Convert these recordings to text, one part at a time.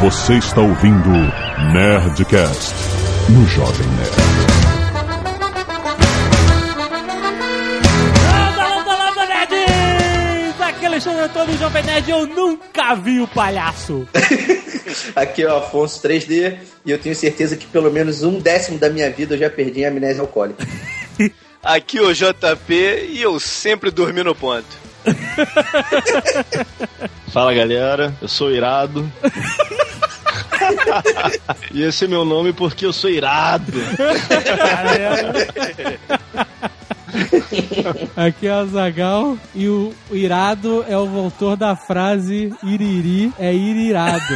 Você está ouvindo Nerdcast no Jovem Nerd. Landa, landa, nerds! Aqui é Alexandre Antônio Jovem Nerd, eu nunca vi o palhaço. Aqui é o Afonso 3D e eu tenho certeza que pelo menos um décimo da minha vida eu já perdi em amnésia alcoólica. Aqui é o JP e eu sempre dormi no ponto. Fala galera, eu sou irado. e esse é meu nome porque eu sou irado. Aqui é o Zagal e o, irado é o voltor da frase iriri é irirado.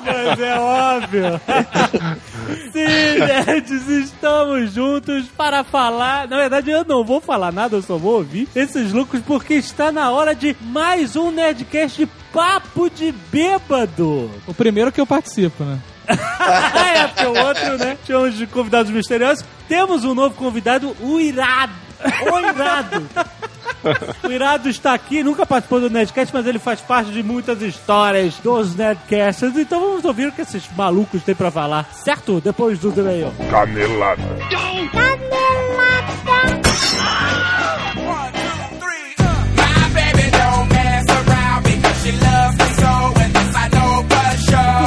Mas é óbvio. Sim, nerds, estamos juntos para falar. Na verdade, eu não vou falar nada, eu só vou ouvir esses lucros porque está na hora de mais um Nerdcast de Papo de Bêbado. O primeiro que eu participo, né? é, porque o outro, né? Tinha uns convidados misteriosos. Temos um novo convidado, o Irado. O Irado. O Irado está aqui, nunca participou do Nerdcast, mas ele faz parte de muitas histórias dos Nerdcasts. Então vamos ouvir o que esses malucos têm pra falar, certo? Depois do e-mail. Canelada. My baby don't mess around because she loves me so,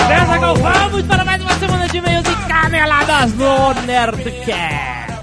Vamos para mais uma semana de e-mails e caneladas no Nerdcast.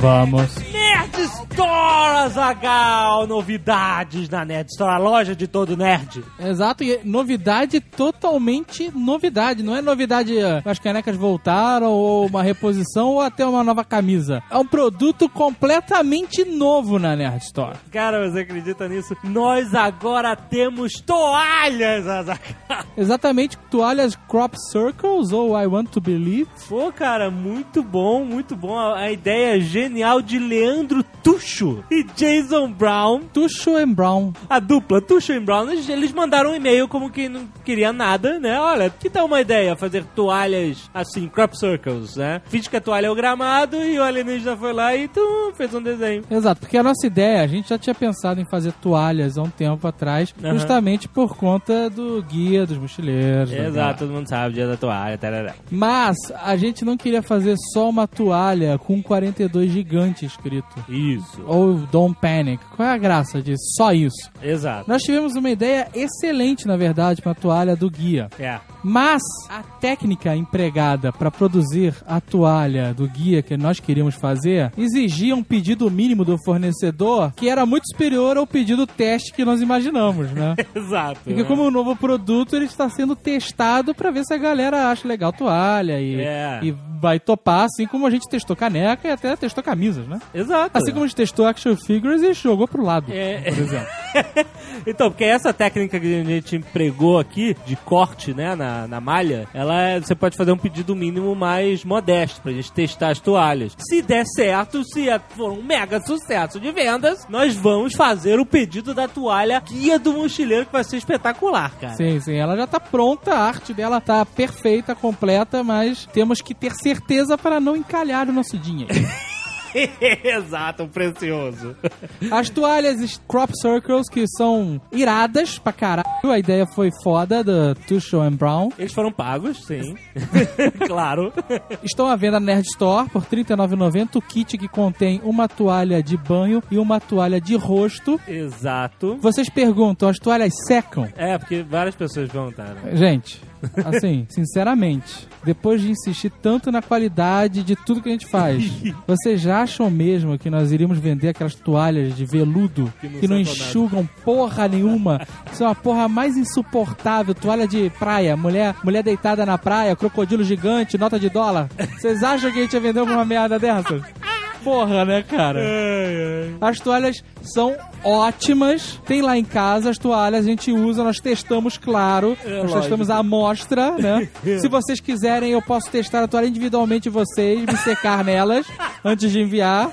Vamos. Nerd Store, Zagal! Novidades na Nerd Store, a loja de todo nerd. Exato, e novidade totalmente novidade. Não é novidade, eh, as canecas voltaram, ou uma reposição, ou até uma nova camisa. É um produto completamente novo na Nerd Store. Cara, você acredita nisso? Nós agora temos toalhas, Zagal! Exatamente, toalhas Crop Circles ou I Want to Believe. Pô, cara, muito bom, muito bom. A, a ideia genial de Leandro Tuxo e Jason Brown. Tuxo and Brown. A dupla Tuxo e Brown, eles, mandaram um e-mail como que não queria nada, né? Olha, que tal uma ideia? Fazer toalhas assim, crop circles, né? Finge que a toalha é o gramado e o alienígena foi lá e tu fez um desenho. Exato, porque a nossa ideia, a gente já tinha pensado em fazer toalhas há um tempo atrás, justamente por conta do guia dos mochileiros. né? Exato, todo mundo sabe, o dia da toalha, tarará. Mas a gente não queria fazer só uma toalha com 42 gigante escrito. Isso. Ou Don't Panic. Qual é a graça disso? Só isso. Exato. Nós tivemos uma ideia excelente, na verdade, para a toalha do guia. É. Mas a técnica empregada para produzir a toalha do guia que nós queríamos fazer exigia um pedido mínimo do fornecedor que era muito superior ao pedido teste que nós imaginamos, né? Exato. Porque como um novo produto, ele está sendo testado para ver se a galera acha legal a toalha e, É. e vai topar, assim como a gente testou caneca e até testou camisas, né? Exato. Assim como a gente testou action figures e jogou pro lado, É. por exemplo. então, porque essa técnica que a gente empregou aqui, de corte, né, na, na malha, ela é- você pode fazer um pedido mínimo mais modesto pra gente testar as toalhas. Se der certo, se é- for um mega sucesso de vendas, nós vamos fazer o pedido da toalha guia do mochileiro, que vai ser espetacular, cara. Sim, sim, ela já tá pronta, a arte dela tá perfeita, completa, mas temos que ter certeza para não encalhar o nosso dinheiro. Exato, precioso. As toalhas Crop Circles, que são iradas pra caralho, a ideia foi foda, da Tuchel and Brown. Eles foram pagos, sim. claro. Estão à venda na Nerd Store por R$ 39,90 o kit que contém uma toalha de banho e uma toalha de rosto. Exato. Vocês perguntam, as toalhas secam? É, porque várias pessoas perguntaram. Gente, assim, sinceramente, depois de insistir tanto na qualidade de tudo que a gente faz, vocês acham mesmo que nós iríamos vender aquelas toalhas de veludo Que não que não enxugam porra nenhuma? Que são a porra mais insuportável, toalha de praia, mulher, mulher deitada na praia, crocodilo gigante, nota de dólar. Vocês acham que a gente ia vender uma merda dessas? Porra, né, cara? As toalhas são ótimas. Tem lá em casa as toalhas, a gente usa, nós testamos, claro. É, nós lógico. testamos a amostra, né? Se vocês quiserem, eu posso testar a toalha individualmente vocês, me secar nelas antes de enviar.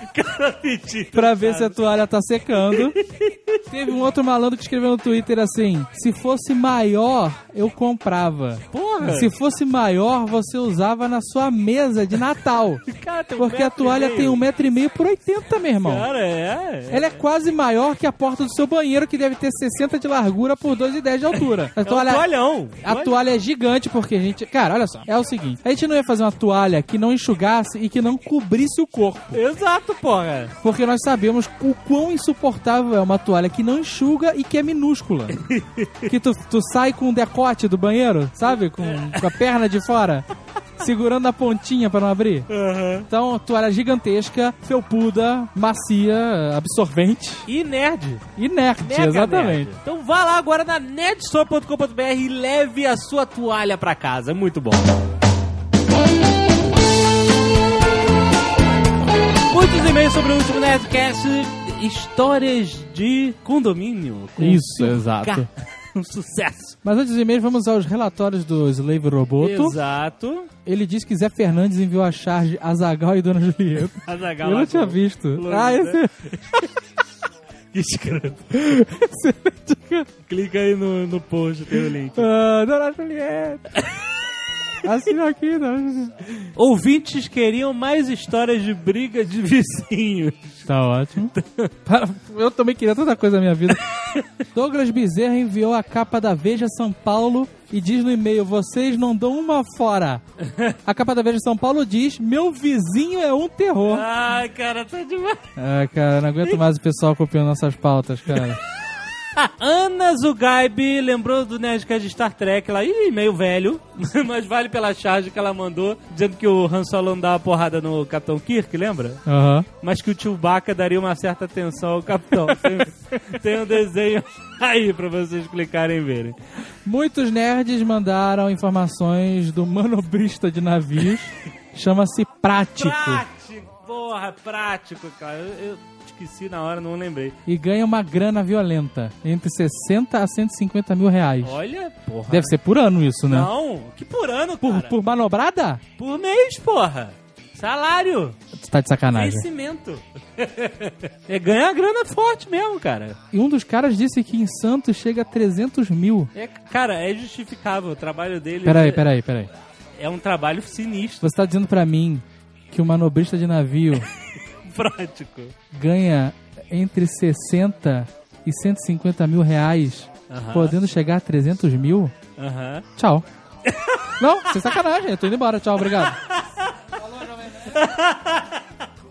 pra ver se a toalha tá secando. Teve um outro malandro que escreveu no Twitter assim: se fosse maior, eu comprava. Porra! Se fosse maior, você usava na sua mesa de Natal. Cara, um Porque a toalha tem um metro e meio por 80, meu irmão. Cara, é. Ela é quase maior que a porta do seu banheiro, que deve ter 60 de largura por 2,10 de altura. A É um toalha, toalhão. a toalha é gigante porque a gente. Cara, olha só. É o seguinte: a gente não ia fazer uma toalha que não enxugasse e que não cobrisse o corpo. Exato, porra. Porque nós sabemos o quão insuportável é uma toalha que não enxuga e que é minúscula. que tu, tu sai com o decote do banheiro, sabe? Com, com a perna de fora. Segurando a pontinha pra não abrir. Então, toalha gigantesca, felpuda, macia, absorvente E nerd. e nerd, Mega exatamente. nerd. Então vá lá agora na nerdstore.com.br e leve a sua toalha pra casa. É muito bom. Muitos e-mails sobre o último Nerdcast. Histórias de condomínio. Isso, exato. Um sucesso. Mas antes dos e-mails, vamos aos relatórios do Slave Roboto. Exato. Ele diz que Zé Fernandes enviou a charge a Zagal e Dona Julieta. Azaghal Eu não tinha visto. Ah, né? esse... Que escroto. Clica aí no, no post, tem o link. Ah, Dona Julieta. Assina aqui, Dona Julieta. Ouvintes queriam mais histórias de briga de vizinhos. Tá ótimo. Para- Eu também queria tanta coisa na minha vida. Douglas Bezerra enviou a capa da Veja São Paulo e diz no e-mail: Vocês não dão uma fora. A capa da Veja São Paulo diz: Meu vizinho é um terror. Ai, cara, tá demais. Ah, cara, não aguento mais o pessoal copiando nossas pautas, cara. Ana Zugaib lembrou do Nerdcast de Star Trek lá, ih, meio velho, mas vale pela charge que ela mandou, dizendo que o Han Solo não dava porrada no Capitão Kirk, lembra? Aham. Mas que o Chewbacca daria uma certa atenção ao Capitão. Tem, tem um desenho aí pra vocês clicarem e verem. Muitos nerds mandaram informações do manobrista de navios. Chama-se Prático. Prático, porra, prático, cara. Eu esqueci na hora, não lembrei. E ganha uma grana violenta. Entre 60 a 150 mil reais. Olha, porra. Deve ser por ano isso, né? Não, que por ano, Por, cara. por manobrada? Por mês, porra. Salário. Tu tá de sacanagem. Vencimento. é ganhar grana forte mesmo, cara. E um dos caras disse que em Santos chega a 300 mil. É, cara, é justificável. O trabalho dele Peraí, é, peraí, peraí. é um trabalho sinistro, Você tá dizendo pra mim que o manobrista de navio prático. ganha entre 60 e 150 mil reais, podendo chegar a 300 mil? Aham. Tchau. Não, sem sacanagem. Eu tô indo embora. Tchau, obrigado.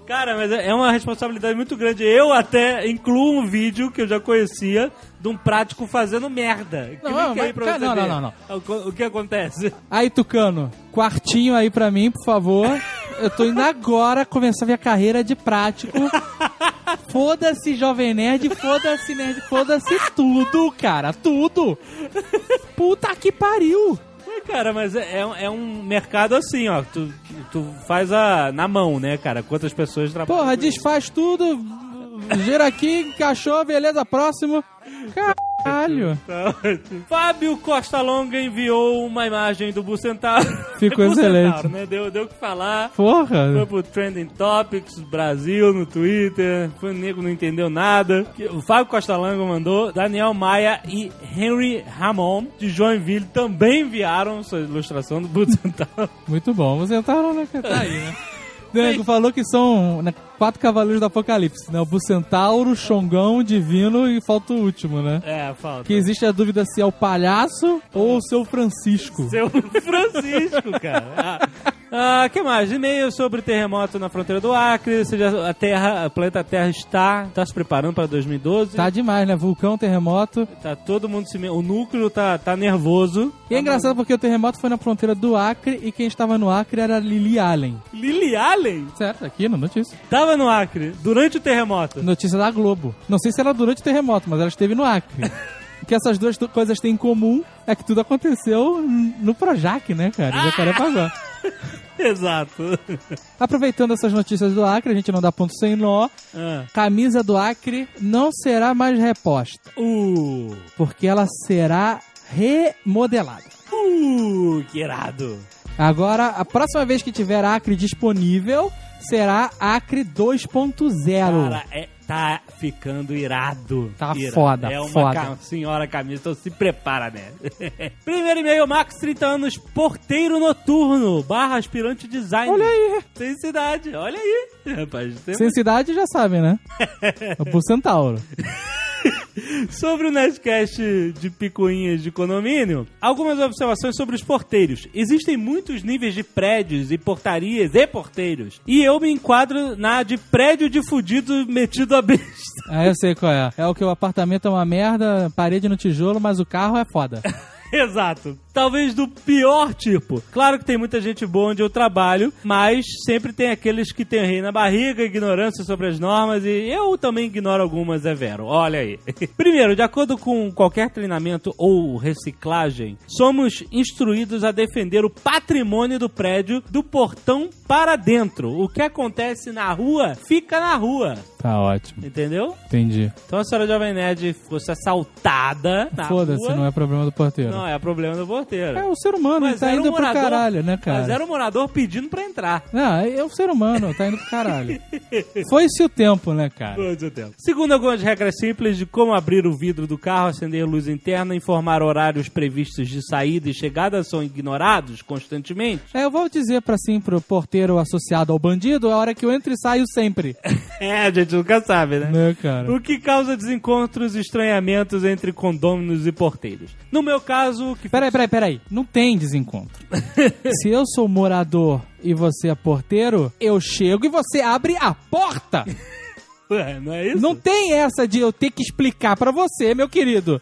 Cara, mas é uma responsabilidade muito grande. Eu até incluo um vídeo que eu já conhecia de um prático fazendo merda. Não, Clica mas- aí pra cara, você não, ver não, não, O, o que acontece? Aí, Tucano, quartinho aí pra mim, por favor. Eu tô indo agora começar minha carreira de prático. Foda-se, Jovem Nerd, foda-se, Nerd, foda-se tudo, cara, tudo. Puta que pariu. Cara, mas é, é um- é um mercado assim, ó. Tu, tu faz a, na mão, né, cara? Quantas pessoas trabalham. Porra, desfaz tudo, gira aqui, encaixou, beleza, próximo. Caralho. Tá ótimo. Fábio Costa Longa enviou uma imagem do Bucentauro. Ficou É Bucentauro, excelente. né? Deu, deu o que falar. Porra. Foi pro Trending Topics Brasil no Twitter. Foi o nego não entendeu nada. O Fábio Costa Longa mandou. Daniel Maia e Henry Ramon de Joinville também enviaram sua ilustração do Bucentauro. Muito bom, tá, né? tá aí, né? Nego falou que são né, quatro cavaleiros do apocalipse, né? O Bucentauro, Xongão, Divino e falta o último, né? É, falta. Que existe a dúvida se é o palhaço ou o seu Francisco. Seu Francisco, cara. Ah, ah, que mais? E-mail sobre terremoto na fronteira do Acre. Ou seja, a Terra, o planeta Terra está, está se preparando para 2012. Tá demais, né? Vulcão, terremoto. Tá todo mundo se... me- O núcleo tá, tá nervoso. E é engraçado porque o terremoto foi na fronteira do Acre e quem estava no Acre era Lily Allen. Lily Allen Certo, aqui na notícia. tava no Acre durante o terremoto. Notícia da Globo. Não sei se era durante o terremoto, mas ela esteve no Acre. O que essas duas tu- coisas têm em comum é que tudo aconteceu no Projac, né, cara? Jacarepaguá. Exato. Aproveitando essas notícias do Acre, a gente não dá ponto sem nó. Ah. Camisa do Acre não será mais reposta, Uh, porque ela será remodelada. uh, que irado. Agora, a próxima vez que tiver Acre disponível, será Acre 2.0. Cara, é tá ficando irado. Tá Irado. foda, É uma foda. ca- senhora camisa, então se prepara, né? Primeiro e-mail, Max, 30 anos, porteiro noturno, barra aspirante design. Olha aí. Sem cidade, olha aí. Rapaz, tem Sem cidade já sabe, né? É pro Centauro. Sobre o Nerdcast de picuinhas de condomínio, algumas observações sobre os porteiros. Existem muitos níveis de prédios e portarias e porteiros. E eu me enquadro na de prédio de fudido metido a besta. Ah, eu sei qual é. É o que o apartamento é uma merda, parede no tijolo, mas o carro é foda. Exato. Talvez do pior tipo. Claro que tem muita gente boa onde eu trabalho, mas sempre tem aqueles que têm rei na barriga, ignorância sobre as normas e eu também ignoro algumas, é vero. Olha aí. Primeiro, de acordo com qualquer treinamento ou reciclagem, somos instruídos a defender o patrimônio do prédio do portão para dentro. O que acontece na rua, fica na rua. Tá ótimo. Entendeu? Entendi. Então a senhora Jovem Nerd fosse assaltada na Foda-se, rua. não é problema do porteiro. Não, é problema do porteiro. É o ser humano, ele tá indo um pro morador- caralho, né, cara? Mas era o morador pedindo pra entrar. Não, é o ser humano, tá indo pro caralho. Foi-se o tempo, né, cara? Segundo algumas regras simples de como abrir o vidro do carro, acender luz interna, informar horários previstos de saída e chegada são ignorados constantemente. É, eu vou dizer pra sim pro porteiro associado ao bandido, é a hora que eu entro e saio sempre. É, a gente nunca sabe, né? né, cara? O que causa desencontros e estranhamentos entre condôminos e porteiros. No meu caso, o que Peraí, peraí, peraí. Não tem desencontro. Se eu sou morador e você é porteiro, eu chego e você abre a porta. Ué, não é isso? Não tem essa de eu ter que explicar pra você, meu querido.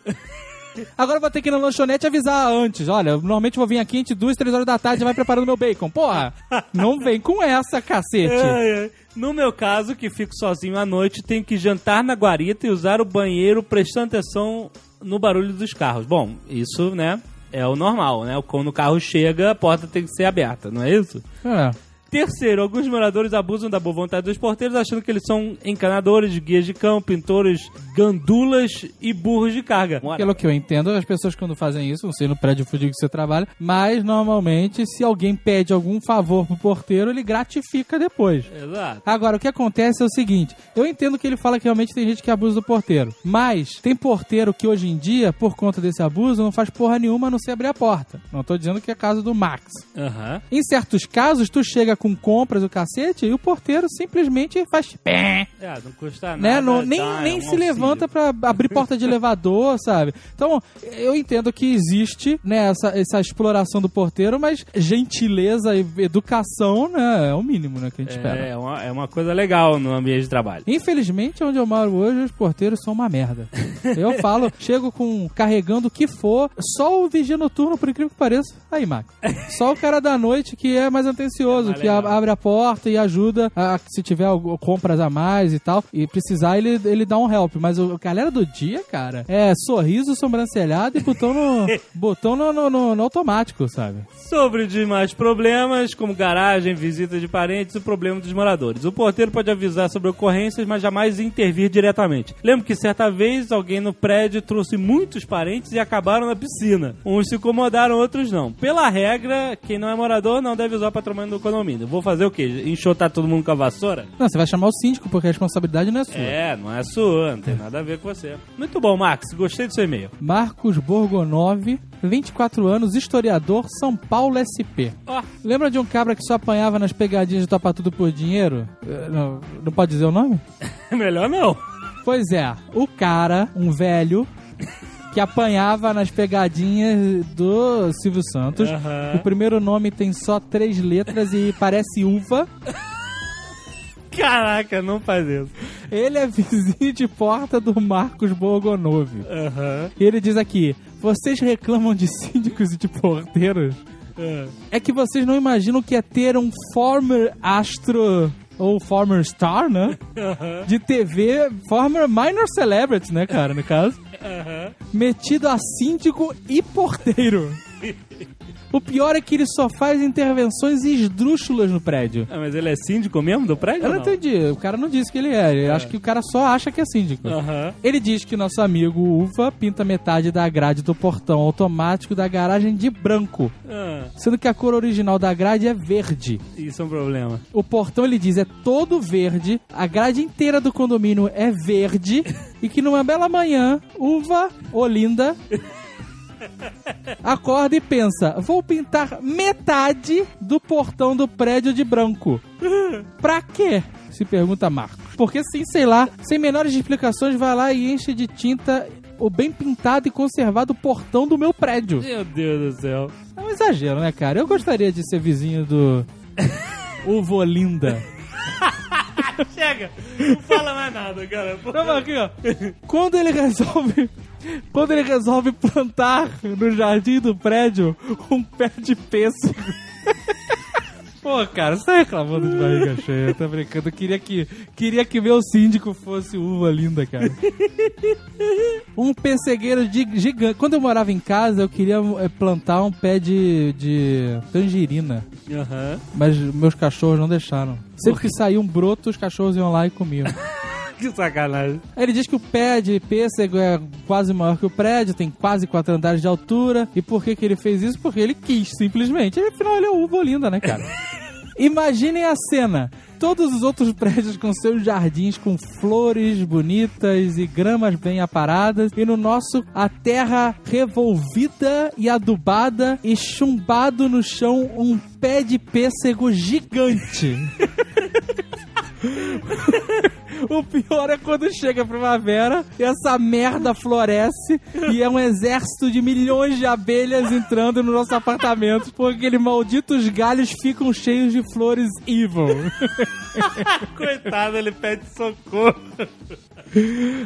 Agora eu vou ter que ir na lanchonete avisar antes. Olha, normalmente eu vou vir aqui entre duas, três horas da tarde e vai preparando meu bacon. Porra, não vem com essa, cacete. Ai, ai. No meu caso, que fico sozinho à noite, tenho que jantar na guarita e usar o banheiro prestando atenção no barulho dos carros. Bom, isso, né, é o normal, né? Quando o carro chega, a porta tem que ser aberta, não é isso? É. Terceiro, alguns moradores abusam da boa vontade dos porteiros achando que eles são encanadores, guias de cão, pintores, gandulas e burros de carga. Pelo que eu entendo, as pessoas quando fazem isso, não sei no prédio fudido que você trabalha, mas normalmente se alguém pede algum favor pro porteiro, ele gratifica depois. Exato. Agora, o que acontece é o seguinte: eu entendo que ele fala que realmente tem gente que abusa do porteiro, mas tem porteiro que hoje em dia, por conta desse abuso, não faz porra nenhuma a não ser abrir a porta. Não tô dizendo que é caso do Max. Aham. Em certos casos, tu chega com compras o cacete e o porteiro simplesmente faz pé, É, não custa nada. né? Não- nem nem é um se auxílio. levanta pra abrir porta de elevador, sabe? Então, eu entendo que existe né, essa, essa exploração do porteiro, mas gentileza e educação né, é o mínimo né, que a gente espera. É, é uma, é uma coisa legal no ambiente de trabalho. Infelizmente, onde eu moro hoje, os porteiros são uma merda. Eu falo, chego com carregando o que for, só o vigia noturno, por incrível que pareça. Aí, Max. Só o cara da noite que é mais atencioso, É mais que a- abre a porta e ajuda a, se tiver compras a mais e tal. E precisar, ele, ele dá um help. Mas o a galera do dia, cara, é sorriso, sobrancelhado e botão no, botão no, no- no- no automático, sabe? Sobre demais problemas, como garagem, visita de parentes e o problema dos moradores. O porteiro pode avisar sobre ocorrências, mas jamais intervir diretamente. Lembro que certa vez alguém no prédio trouxe muitos parentes e acabaram na piscina. Uns se incomodaram, outros não. Pela regra, quem não é morador não deve usar o patrimônio do condomínio. Vou fazer o quê? Enxotar todo mundo com a vassoura? Não, você vai chamar o síndico, porque a responsabilidade não é sua. É, não é sua, não tem nada a ver com você. Muito bom, Max, gostei do seu e-mail. Marcos Borgonov, 24 anos, historiador, São Paulo SP. Ó, Lembra de um cabra que só apanhava nas pegadinhas de topa tudo por dinheiro? Eh, Não, não pode dizer o nome? melhor não. Pois é, o cara, um velho, que apanhava nas pegadinhas do Silvio Santos. Aham. O primeiro nome tem só três letras e parece uva. Caraca, não faz isso. Ele é vizinho de porta do Marcos Borgonov. Aham. E ele diz aqui: vocês reclamam de síndicos e de porteiros? É. É que vocês não imaginam o que é ter um former astro ou former star, né? De TV, former minor celebrity, né, cara, no caso? Metido a síndico e porteiro. O pior é que ele só faz intervenções esdrúxulas no prédio. Ah, mas ele é síndico mesmo do prédio? Eu ou não entendi. O cara não disse que ele é. Eu acho que o cara só acha que é síndico. Aham. Ele diz que nosso amigo Uva pinta metade da grade do portão automático da garagem de branco, Ah, sendo que a cor original da grade é verde. isso é um problema. O portão, ele diz, é todo verde, a grade inteira do condomínio é verde, e que numa bela manhã, Uva Olinda acorda e pensa: vou pintar metade do portão do prédio de branco. Pra quê? Se pergunta Marcos. Porque sim, sei lá, sem menores explicações, vai lá e enche de tinta o bem pintado e conservado portão do meu prédio. Meu Deus do céu. É um exagero, né, cara? Eu gostaria de ser vizinho do Uva Olinda. Chega! Não fala mais nada, cara. Toma aqui, ó. Quando ele resolve. Quando ele resolve plantar no jardim do prédio um pé de pêssego. Pô, cara, você tá reclamando de barriga cheia, tá brincando. Eu queria que, queria que meu síndico fosse uva linda, cara. Um pessegueiro de- gigante. Quando eu morava em casa, eu queria eh, plantar um pé de, de tangerina. Aham. Mas meus cachorros não deixaram. Sempre que saía um broto, os cachorros iam lá e comiam. Que sacanagem. Aí Ele diz que o pé de pêssego é quase maior que o prédio, tem quase quatro andares de altura. E por que, que ele fez isso? Porque ele quis, simplesmente. Ele, afinal, ele é uva linda, né, cara? Imaginem a cena. Todos os outros prédios com seus jardins com flores bonitas e gramas bem aparadas. E no nosso, a terra revolvida e adubada e chumbado no chão um pé de pêssego gigante. O pior é quando chega a primavera e essa merda floresce e é um exército de milhões de abelhas entrando no nosso apartamento porque aqueles malditos galhos ficam cheios de flores evil. Coitado, ele pede socorro.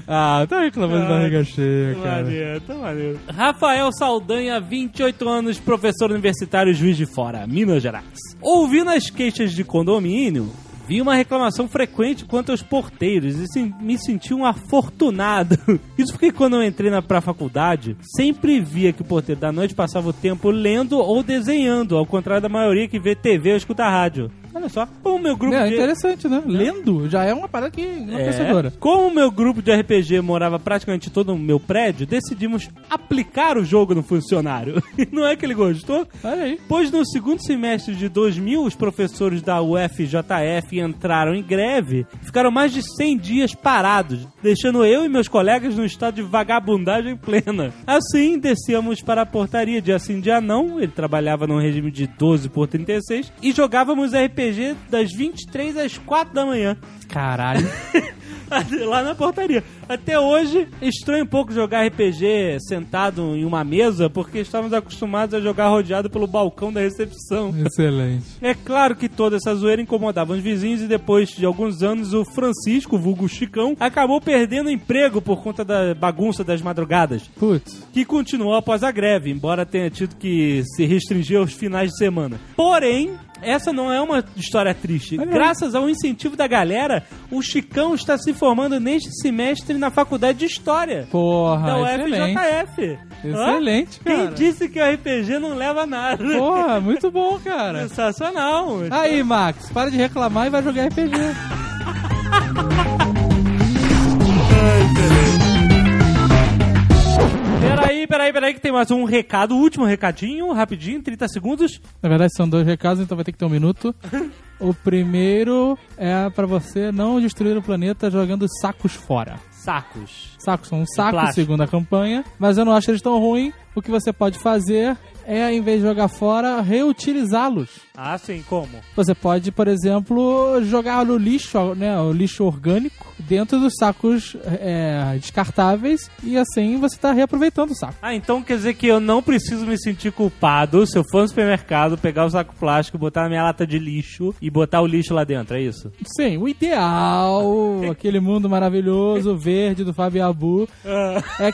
Ah, tá reclamando de Ai, barriga cheia, Tá cara. maneiro, tá maneiro. Rafael Saldanha, 28 anos, professor universitário Juiz de Fora, Minas Gerais. Ouvindo as queixas de condomínio, vi uma reclamação frequente quanto aos porteiros e me senti um afortunado. Isso porque quando eu entrei na pra faculdade, sempre via que o porteiro da noite passava o tempo lendo ou desenhando, ao contrário da maioria que vê TV ou escuta rádio. Olha só, o meu grupo É de... interessante, né? Lendo já é uma parada que enlouquecedora. É. Como o meu grupo de RPG morava praticamente todo no meu prédio, decidimos aplicar o jogo no funcionário. E não é que ele gostou? Olha aí. Pois no segundo semestre de 2000, os professores da UFJF entraram em greve, ficaram mais de 100 dias parados, deixando eu e meus colegas no estado de vagabundagem plena. Assim, descíamos para a portaria dia sim, dia não, ele trabalhava num regime de 12 por 36, e jogávamos RPG das 23 às 4 da manhã. Caralho. lá na portaria. Até hoje, estranho um pouco jogar RPG sentado em uma mesa, porque estávamos acostumados a jogar rodeado pelo balcão da recepção. Excelente. É claro que toda essa zoeira incomodava os vizinhos e depois de alguns anos o Francisco, vulgo Chicão, acabou perdendo o emprego por conta da bagunça das madrugadas, Putz. que continuou após a greve, embora tenha tido que se restringir aos finais de semana. Porém, essa não é uma história triste. Olha aí. Graças ao incentivo da galera, o Chicão está se formando neste semestre na faculdade de História da Porra, excelente. UFJF. Excelente, Hã? Quem cara. disse que o RPG não leva a nada? Porra, muito bom, cara. Sensacional. Aí, Max, para de reclamar e vai jogar RPG. Peraí, peraí, peraí, que tem mais um recado, último recadinho, rapidinho, 30 segundos. Na verdade, são dois recados, então vai ter que ter um minuto. O primeiro é pra você não destruir o planeta jogando sacos fora. Sacos. Sacos são um saco, segundo a campanha, mas eu não acho eles tão ruins. O que você pode fazer é, em vez de jogar fora, reutilizá-los. Ah, sim, como? Você pode, por exemplo, jogar no lixo, né, o lixo orgânico, dentro dos sacos é, descartáveis e assim você está reaproveitando o saco. Ah, então quer dizer que eu não preciso me sentir culpado se eu for no supermercado, pegar o saco plástico, botar na minha lata de lixo e botar o lixo lá dentro, é isso? Sim, o ideal, aquele mundo maravilhoso, verde do Fabiabu, é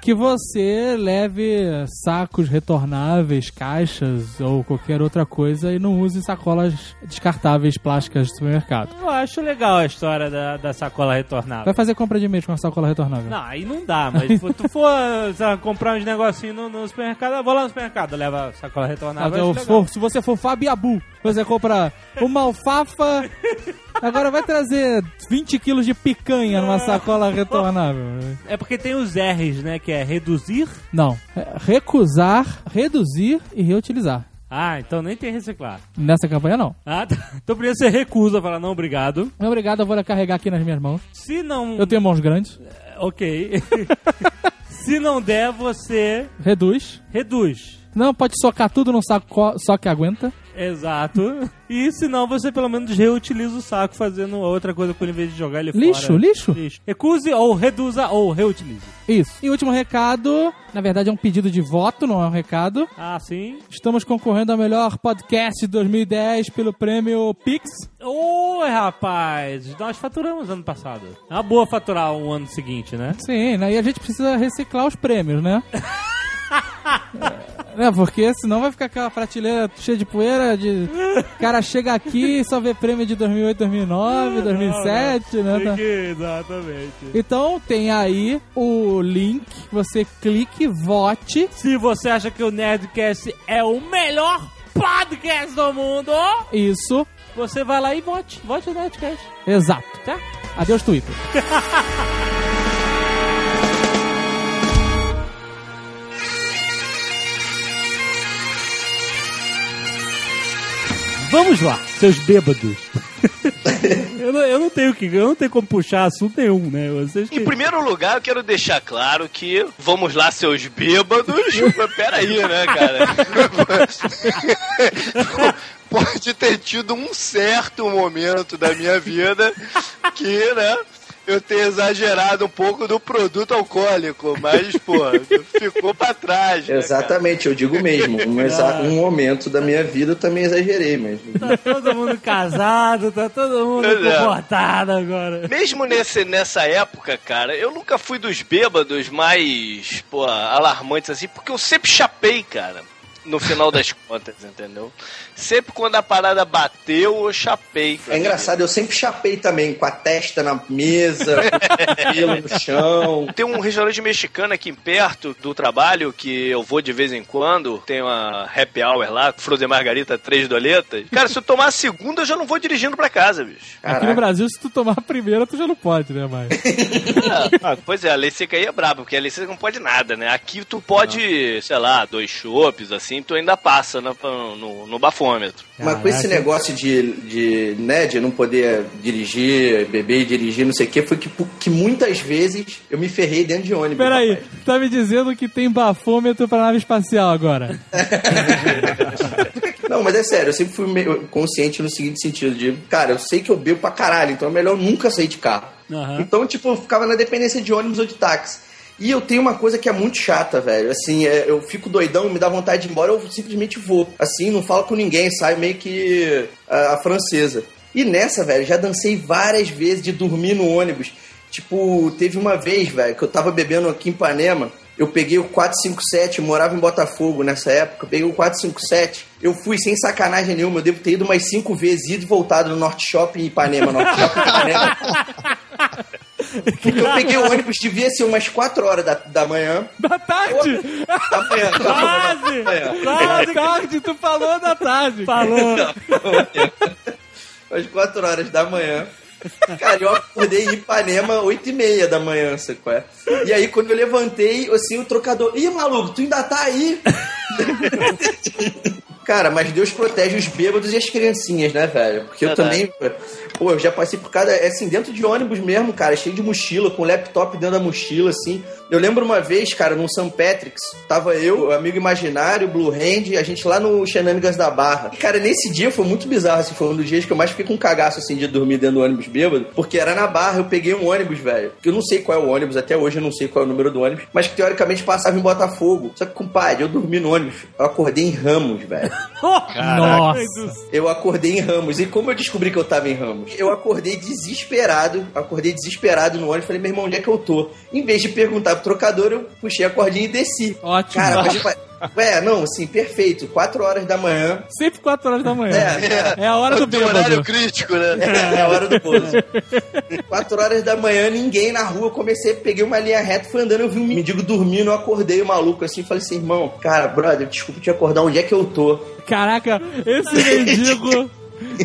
que você leve sacos retornáveis caixas ou qualquer outra coisa e não use sacolas descartáveis plásticas do supermercado. Eu acho legal a história da, da sacola retornável. Vai fazer compra de mês com a sacola retornável. Não, aí não dá, mas se tu for sabe, comprar uns negocinhos no, no supermercado, eu vou lá no supermercado, leva a sacola retornável. Ah, for- se você for Fabiabu, você compra uma alfafa. Agora vai trazer 20 quilos de picanha numa sacola retornável. É porque tem os R's, né? Que é reduzir. Não. É Recusar, reduzir e reutilizar. Ah, então nem tem reciclar. Nessa campanha, não. Ah, tá. Então podia ser recusa, falar não, obrigado. Obrigado, eu vou carregar aqui nas minhas mãos. Se não. Eu tenho mãos grandes. Ok. Se não der, você Reduz. reduz. Não, pode socar tudo num saco só que aguenta. Exato. E se não, você pelo menos reutiliza o saco fazendo outra coisa com ele em vez de jogar ele Lixo, fora. lixo. Lixo. Recuse ou reduza ou reutilize. Isso. E último recado, na verdade é um pedido de voto, não é um recado. Ah, sim. Estamos concorrendo ao melhor podcast de 2010 pelo prêmio Pix. Oi, rapaz. Nós faturamos ano passado. É uma boa faturar o ano seguinte, né? Sim, né? E a gente precisa reciclar os prêmios, né? É, porque senão vai ficar aquela prateleira cheia de poeira, de... O cara chega aqui e só vê prêmio de 2008, 2009, 2007, né? Tá- Exatamente. Então tem aí o link, você clique, vote. Se você acha que o Nerdcast é o melhor podcast do mundo, Isso, você vai lá e vote. Vote no Nerdcast, exato. tá? Adeus, Twitter. Vamos lá, seus bêbados. eu, não, eu não tenho que, eu não tenho como puxar assunto nenhum, né? Vocês que... Em primeiro lugar, eu quero deixar claro que vamos lá, seus bêbados. Peraí, né, cara? Pode ter tido um certo momento da minha vida que, né? Eu tenho exagerado um pouco do produto alcoólico, mas, pô, ficou pra trás. né, cara? Exatamente, eu digo mesmo. Um, exa- um momento da minha vida eu também exagerei, mas. Tá todo mundo casado, tá todo mundo é. comportado agora. Mesmo nesse, nessa época, cara, eu nunca fui dos bêbados mais, pô, alarmantes assim, porque eu sempre chapei, cara. No final das contas, entendeu? Sempre quando a parada bateu, eu chapei. É engraçado, eu sempre chapei também, com a testa na mesa, com o cabelo no chão. Tem um restaurante mexicano aqui perto do trabalho que eu vou de vez em quando. Tem uma happy hour lá, Frozen Margarita, três doletas. Cara, se eu tomar a segunda, eu já não vou dirigindo pra casa, bicho. Aqui no Caraca. Brasil, se tu tomar a primeira, tu já não pode, né, mais? Ah, pois é, a lei seca aí é braba, porque a lei seca não pode nada, né? Aqui tu pode, sei lá, dois chopes, assim, tu ainda passa no, no, no Mas com esse negócio de, de, né, de não poder dirigir, beber e dirigir, não sei o que, foi que, que muitas vezes eu me ferrei dentro de ônibus. Peraí, rapaz. tá me dizendo que tem bafômetro pra nave espacial agora. Não, mas é sério, eu sempre fui meio consciente no seguinte sentido: de, cara, eu sei que eu bebo pra caralho, então é melhor nunca sair de carro. Aham. Então, tipo, eu ficava na dependência de ônibus ou de táxi. E eu tenho uma coisa que é muito chata, velho. Assim, é, eu fico doidão, me dá vontade de ir embora, eu simplesmente vou. Assim, não falo com ninguém, saio meio que a, a francesa. E nessa, velho, já dancei várias vezes de dormir no ônibus. Tipo, teve uma vez, velho, que eu tava bebendo aqui em Ipanema. Eu peguei o 457, eu morava em Botafogo nessa época. Peguei o 457. Eu fui sem sacanagem nenhuma. Eu devo ter ido umas cinco vezes, ido e voltado no Norte Shopping em Ipanema. Norte Shopping em Ipanema. Porque eu peguei o ônibus, devia ser umas 4 horas da, da manhã. Da tarde! Da manhã, da Quase! Da tarde, tu falou da tarde. Falou. Umas 4 horas da manhã. Cara, eu acordei em Ipanema 8 e meia da manhã, sabe qual é? E aí, quando eu levantei, assim, o trocador... Ih, maluco, tu ainda tá aí? Cara, mas Deus protege os bêbados e as criancinhas, né, velho? Porque eu Verdade. também... Pô, eu já passei por cada... Assim, dentro de ônibus mesmo, cara, cheio de mochila, com laptop dentro da mochila, assim. Eu lembro uma vez, cara, no St. Patrick's, tava eu, o amigo imaginário, Blue Hand, a gente lá no Shenanigans da Barra. E, cara, nesse dia foi muito bizarro, assim, foi um dos dias que eu mais fiquei com um cagaço, assim, de dormir dentro do ônibus bêbado, porque era na Barra, eu peguei um ônibus, velho, que eu não sei qual é o ônibus, até hoje eu não sei qual é o número do ônibus, mas que teoricamente passava em Botafogo. Só que, compadre, eu dormi no ônibus, eu acordei em Ramos, velho. Nossa. Eu acordei em Ramos. E como eu descobri que eu tava em Ramos? Eu acordei desesperado. Acordei desesperado no ônibus. Falei, meu irmão, onde é que eu tô? Em vez de perguntar pro trocador, eu puxei a cordinha e desci. Ótimo. Cara, mas, pa- É, não, assim, perfeito. 4 horas da manhã. Sempre 4 horas da manhã. É, É a hora do Tem horário bêbado. crítico, né? É, a hora do pouso. 4 horas da manhã, ninguém na rua. Comecei, peguei uma linha reta, fui andando, eu vi um mendigo dormindo, eu acordei o maluco assim, falei assim, irmão, cara, brother, desculpa te acordar, onde é que eu tô? Caraca, esse mendigo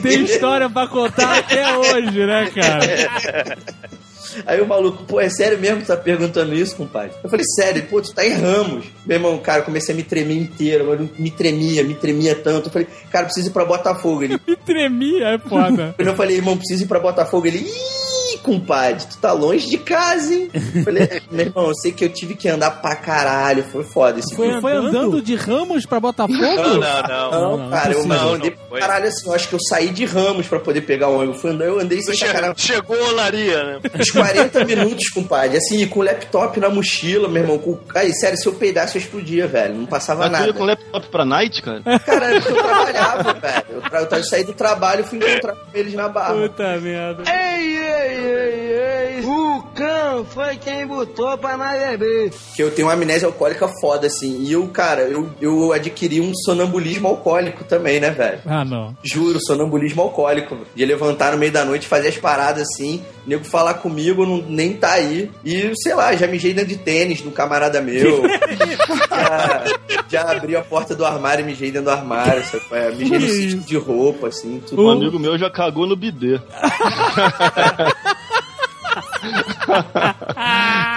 tem história pra contar até hoje, né, cara? Aí o maluco, pô, é sério mesmo que tu tá perguntando isso, compadre? Eu falei, sério, pô, tu tá em Ramos. Meu irmão, cara, eu comecei a me tremer inteiro, eu me tremia, me tremia tanto. Eu falei, cara, preciso ir pra Botafogo. Ele, Me tremia, é foda. eu falei, irmão, preciso ir pra Botafogo. Ele, ih, compadre, tu tá longe de casa, hein? Eu falei, meu irmão, eu sei que eu tive que andar pra caralho, foi foda. Esse Foi. Foi andando? de Ramos pra Botafogo? Não, não, não. Não, não, cara, eu, eu andei Não, foi. caralho assim, eu acho que eu saí de Ramos pra poder pegar o ônibus. Eu andei sem Che- sacanagem. Chegou a olaria, né? Uns 40 minutos, compadre. Assim, com o laptop na mochila, meu irmão. Com... Aí, sério, se eu peidasse, eu explodia, velho. Não passava Mas nada. ia com laptop pra night, cara? Cara, eu trabalhava, velho. Eu, tra... eu tra- eu saí do trabalho e fui encontrar com eles na barra. Puta merda. Ei, ei, ei, ei, o cão foi quem botou pra nós beber. Que eu tenho uma amnésia alcoólica foda, assim. E eu, cara, eu, eu adquiri um sonambulismo alcoólico também, né, velho? Ah, não. Juro, sonambulismo alcoólico. De levantar no meio da noite, fazer as paradas assim, nego falar comigo, não, nem tá aí. E, sei lá, já mijei dentro de tênis do camarada meu. já, já abri a porta do armário e mijei dentro do armário, sabe? é? Mijei no de roupa, assim, tudo. Um amigo meu já cagou no bidê.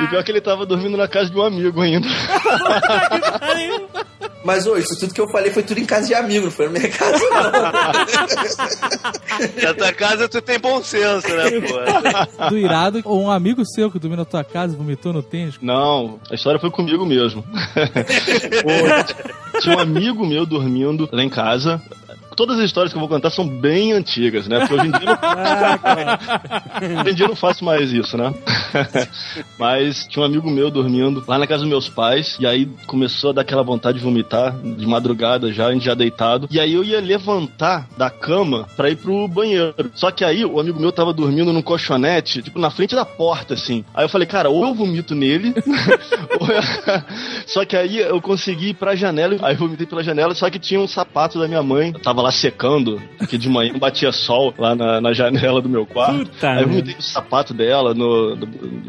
e pior que ele tava dormindo na casa de um amigo ainda. Mas, ô, isso tudo que eu falei foi tudo em casa de amigo, não foi na minha casa, não. Na tua casa tu tem bom senso, né, pô? Do irado, ou um amigo seu que dormiu na tua casa e vomitou no tênis. Não, a história foi comigo mesmo. Ô, tinha um amigo meu dormindo lá em casa. Todas as histórias que eu vou contar são bem antigas, né? Porque hoje em dia eu não, hoje em dia eu não faço mais isso, né? Mas tinha um amigo meu dormindo lá na casa dos meus pais, e aí começou a dar aquela vontade de vomitar, de madrugada já, a gente já deitado. E aí eu ia levantar da cama pra ir pro banheiro. Só que aí o amigo meu tava dormindo num colchonete, tipo, na frente da porta, assim. Aí eu falei, cara, ou eu vomito nele, ou eu- Só que aí eu consegui ir pra janela, aí eu vomitei pela janela, só que tinha um sapato da minha mãe, tava lá secando, porque de manhã batia sol lá na, na janela do meu quarto. Puta aí eu vomitei no sapato dela, no, no-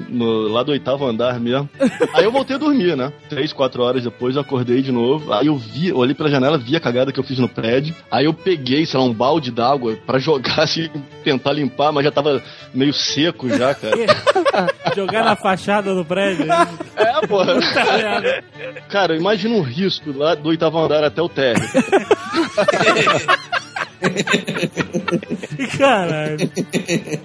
no- lá do oitavo andar mesmo. Aí eu voltei a dormir, né? Três, quatro horas depois eu acordei de novo. Aí eu vi, eu olhei pela janela, vi a cagada que eu fiz no prédio. Aí eu peguei, sei lá, um balde d'água pra jogar assim, tentar limpar, mas já tava meio seco já, cara. Jogar na fachada do prédio. É, porra. Cara, imagina um risco lá do oitavo andar até o térreo. Caralho.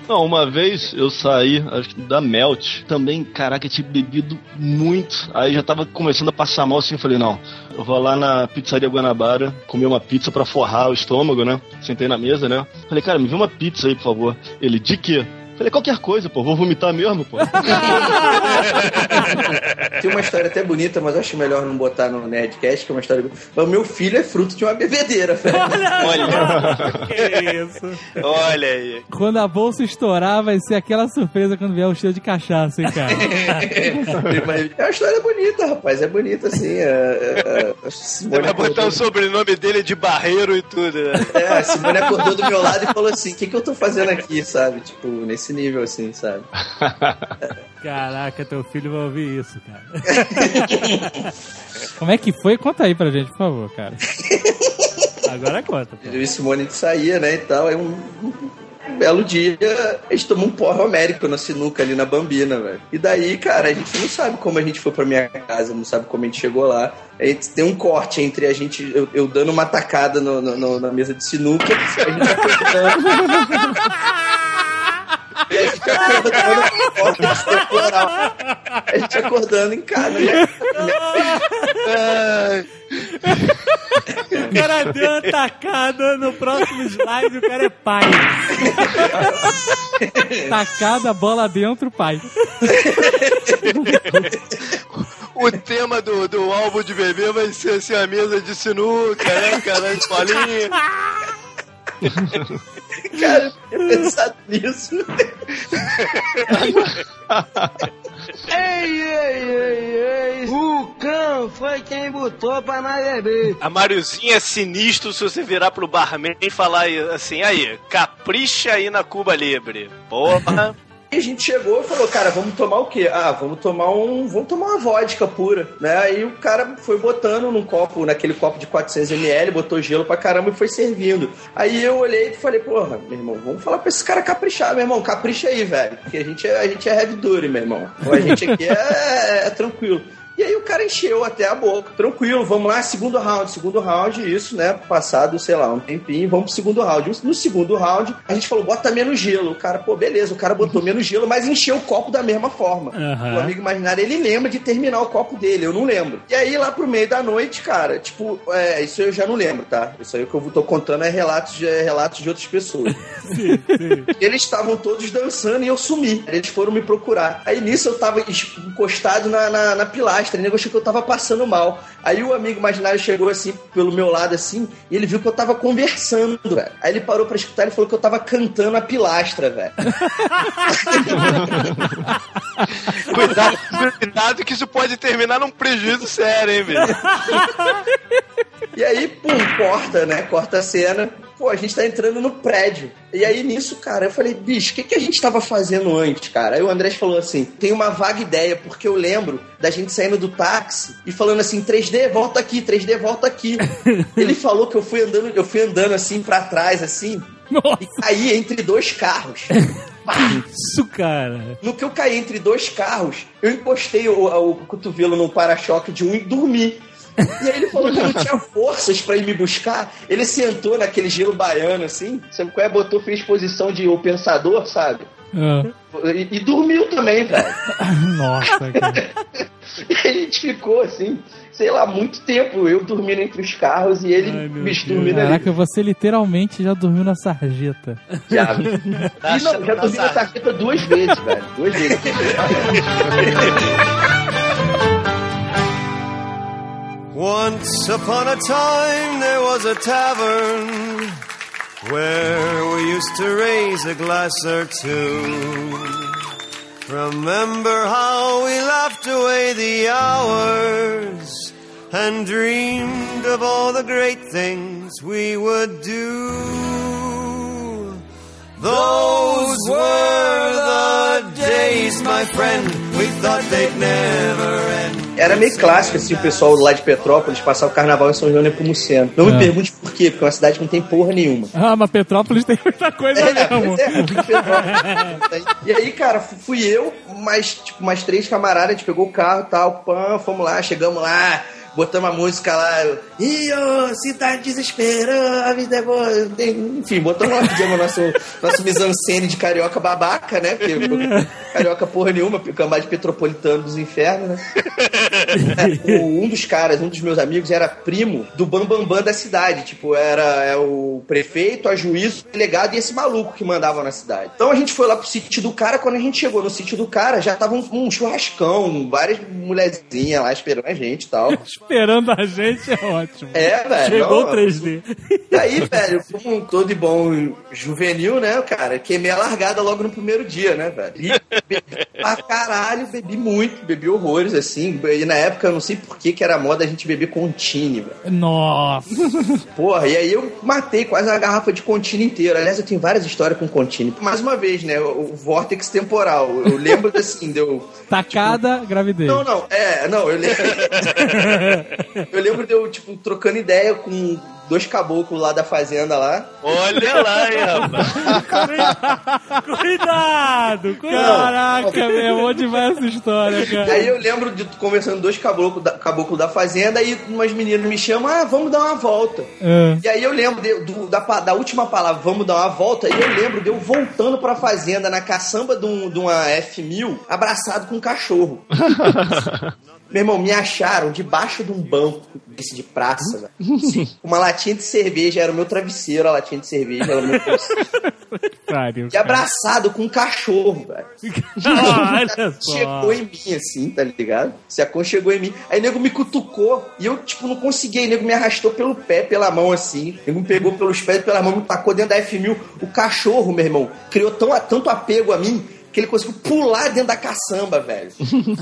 Não, uma vez eu saí, acho que da Melt, também, caraca, eu tinha bebido muito. Aí já tava começando a passar mal assim, eu falei, não, eu vou lá na pizzaria Guanabara comer uma pizza pra forrar o estômago, né? Sentei na mesa, né? Falei, cara, me vê uma pizza aí, por favor. Ele, de quê? Falei, qualquer coisa, pô, vou vomitar mesmo, pô. Tem uma história até bonita, mas acho melhor não botar no Nerdcast, que é uma história. O meu filho é fruto de uma bebedeira, velho. Olha, Que isso. olha aí. Quando a bolsa estourar, vai ser aquela surpresa quando vier o cheiro de cachaça, hein, cara? É uma história bonita, rapaz. É bonita, assim. É, é, é, Vai botar o sobrenome dele de Barreiro e tudo, né? É, a Simone acordou do meu lado e falou assim: o que, que eu tô fazendo aqui, sabe? Tipo, nesse nível, assim, sabe? Caraca, teu filho vai ouvir isso, cara. Como é que foi? Conta aí pra gente, por favor, cara. Agora conta. pô. Eu e Simone saía, né, e tal. Aí um, um belo dia, a gente tomou um porra homérico na sinuca ali na Bambina, velho. E daí, cara, a gente não sabe como a gente foi pra minha casa, não sabe como a gente chegou lá. A gente tem um corte entre a gente, eu, eu dando uma tacada no- no- no- na mesa de sinuca, a gente. E a gente acordando. A gente acordando em casa, né? O cara deu uma tacada no próximo slide o cara é pai. Tacada, bola dentro, pai. O tema do, do álbum de bebê vai ser assim, a mesa de sinuca, né, cara? As bolinhas. Cara, eu tinha pensado nisso. Ei, ei, ei, ei. O cão foi quem botou pra nós beber. A Mariozinha é sinistro se você virar pro barman e falar assim, aí, capricha aí na Cuba Libre. Porra. A gente chegou e falou, cara, vamos tomar o quê? Ah, vamos tomar um. Vamos tomar uma vodka pura, né? Aí o cara foi botando num copo, naquele copo de 400ml, botou gelo pra caramba e foi servindo. Aí eu olhei e falei, porra, meu irmão, vamos falar pra esse cara caprichar, meu irmão, capricha aí, velho. Porque a gente é, a gente é heavy duty, meu irmão. A gente aqui é, é- é tranquilo. E aí o cara encheu até a boca. Tranquilo, vamos lá, segundo round. Segundo round, isso, né? Passado, sei lá, um tempinho, vamos pro segundo round. No segundo round, a gente falou, bota menos gelo. O cara, pô, beleza, o cara botou menos gelo, mas encheu o copo da mesma forma. Aham. O amigo imaginário, ele lembra de terminar o copo dele, eu não lembro. E aí, lá pro meio da noite, cara, tipo, é, isso eu já não lembro, tá? Isso aí que eu tô contando é relatos de, é relatos de outras pessoas. Eles estavam todos dançando e eu sumi. Eles foram me procurar. Aí nisso eu tava encostado na, na, na pilastra, e nego achou que eu tava passando mal. Aí o amigo imaginário chegou assim, pelo meu lado assim, e ele viu que eu tava conversando, velho. Aí ele parou pra escutar e falou que eu tava cantando a pilastra, velho. Cuidado, cuidado que isso pode terminar num prejuízo sério, hein, velho? E aí, pum, corta, né? Corta a cena. Pô, a gente tá entrando no prédio. E aí, nisso, cara, eu falei, bicho, o que, que a gente tava fazendo antes, cara? Aí o Andrés falou assim: tem uma vaga ideia, porque eu lembro da gente saindo do táxi e falando assim, 3D, volta aqui, 3D, volta aqui. Ele falou que eu fui andando, eu fui andando assim pra trás, assim, e caí entre dois carros. Isso, cara. No que eu caí entre dois carros, eu encostei o, o cotovelo no para-choque de um e dormi. E aí ele falou que não tinha forças pra ir me buscar. Ele sentou naquele gelo baiano, assim, sabe qual é? Botou, fez posição de o pensador, sabe? Ah, E, e dormiu também, velho. nossa, cara. E a gente ficou assim, sei lá, muito tempo. Eu dormindo entre os carros e ele Ai, Deus. dormindo ali. Caraca, você literalmente já dormiu na sarjeta. Já. E não, já dormi na sarjeta duas vezes, velho. Duas vezes. Once upon a time there was a tavern where we used to raise a glass or two. Remember how we laughed away the hours and dreamed of all the great things we would do. Those were the days, my friend, we thought they'd never end. Era meio clássico, assim, o pessoal lá de Petrópolis passar o carnaval em São João Nepomuceno. Não me É. pergunte por quê, porque é uma cidade que não tem porra nenhuma. Ah, mas Petrópolis tem muita coisa mesmo. É, vim de Petrópolis. e aí, cara, fu- fui eu, mais, tipo, mais três camaradas, a gente pegou o carro e tal, pã, fomos lá, chegamos lá, botamos a música lá, Rio, cidade desespero, a vida é boa. Enfim, botamos lá, fizemos nosso, nosso mise-en-scène de carioca babaca, né? Porque carioca porra nenhuma, cambá de petropolitano dos infernos, né? É, um dos caras, um dos meus amigos, era primo do Bambambam Bam Bam da cidade. Tipo, era é, o prefeito, a juiz, o delegado e esse maluco que mandava na cidade. Então a gente foi lá pro sítio do cara. Quando a gente chegou no sítio do cara, já tava um, um churrascão, várias mulherzinhas lá esperando a gente e tal. Esperando a gente é ótimo. É, velho. Chegou o não, 3D. e aí, velho, como todo e bom juvenil, né, cara, queimei a largada logo no primeiro dia, né, velho? E bebi pra caralho, bebi muito, bebi horrores, assim. E na época, eu não sei por que que era moda a gente beber contine, velho. Nossa. Porra, e aí eu matei quase uma garrafa de contine inteira. Aliás, eu tenho várias histórias com contine. Mais uma vez, né, o, o vórtex temporal. Eu lembro, assim, deu... Tacada, gravidez. Não, não, é, não, eu lembro. eu lembro de eu, tipo, trocando ideia com dois caboclos lá da fazenda lá. Olha lá, hein, rapaz. Cuidado, cuidado. Caraca, meu, bom demais essa história, cara. Aí eu lembro de conversando com dois caboclos da, caboclo da fazenda e umas meninas me chamam, ah, vamos dar uma volta. É. E aí eu lembro de- do- da, da última palavra, vamos dar uma volta, e eu lembro de eu voltando pra fazenda na caçamba de, um- de uma F1000, abraçado com um cachorro. Meu irmão, me acharam debaixo de um banco desse de praça, velho. Uma latinha de cerveja, era o meu travesseiro, a latinha de cerveja, era o meu travesseiro. E abraçado com um cachorro, velho. Olha só. Chegou em mim, assim, tá ligado? Se aconchegou em mim. Aí o nego me cutucou e eu, tipo, não consegui. Aí o nego me arrastou pelo pé, pela mão, assim. O nego me pegou pelos pés, pela mão, me tacou dentro da F1000. O cachorro, meu irmão, criou tão, tanto apego a mim que ele conseguiu pular dentro da caçamba, velho.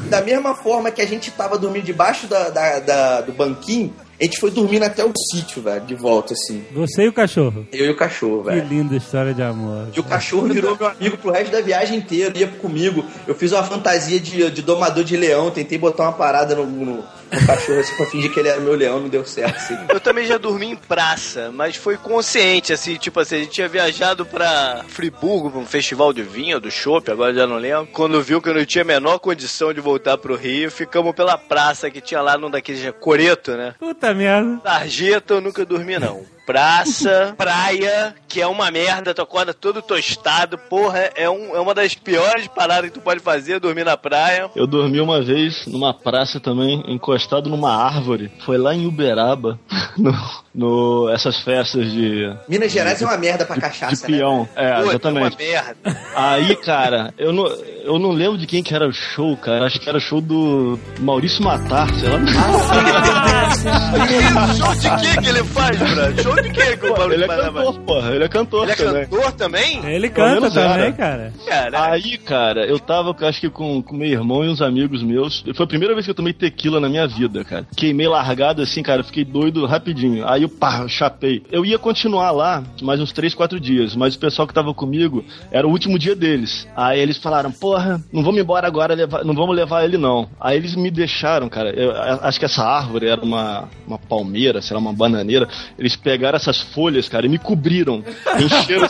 da mesma forma que a gente tava dormindo debaixo da, da- da- do banquinho, a gente foi dormindo até o sítio, velho, de volta, assim. Você e o cachorro. Eu e o cachorro, Que velho. linda história de amor. E o cachorro virou meu amigo pro resto da viagem inteira, ia comigo. Eu fiz uma fantasia de, de domador de leão, tentei botar uma parada no, no- no cachorro assim pra fingir que ele era meu leão, não deu certo, assim. Eu também já dormi em praça, mas foi consciente, assim, tipo assim, a gente tinha viajado pra Friburgo, pra um festival de vinho, do chopp, agora já não lembro. Quando viu que eu não tinha a menor condição de voltar pro Rio, ficamos pela praça que tinha lá num daqueles coreto, né? Puta merda. Sarjeta eu nunca dormi, não. Praça, praia, que é uma merda, tu acorda todo tostado, porra, é, um, é uma das piores paradas que tu pode fazer, dormir na praia. Eu dormi uma vez numa praça também, encostado numa árvore. Foi lá em Uberaba, no, no- essas festas de, Minas Gerais é uma merda pra de cachaça, né? peão. É, Pô, é uma exatamente. merda. Aí, cara, eu não, eu não lembro de quem que era o show, cara. Acho que era o show do Maurício Matar, sei lá. Show de que que ele faz, Brad? Show de que que o Maurício Ele é cantor, porra. Ele é cantor Ele é também. cantor também? Ele Pelo canta menos também, cara. Cara, Aí, cara, eu tava, acho que com, com meu irmão e uns amigos meus. Foi a primeira vez que eu tomei tequila na minha vida, cara. Queimei largado assim, cara. Fiquei doido rapidinho. Aí eu, pá, chapei. Eu ia continuar lá mais uns 3, 4 dias, mas o pessoal que tava comigo era o último dia deles. Aí eles falaram, porra, não vamos embora agora, levar- não vamos levar ele não. Aí eles me deixaram, cara. Eu, acho que essa árvore era uma, uma palmeira, sei lá, uma bananeira. Eles pegaram essas folhas, cara, e me cobriram. Encheram.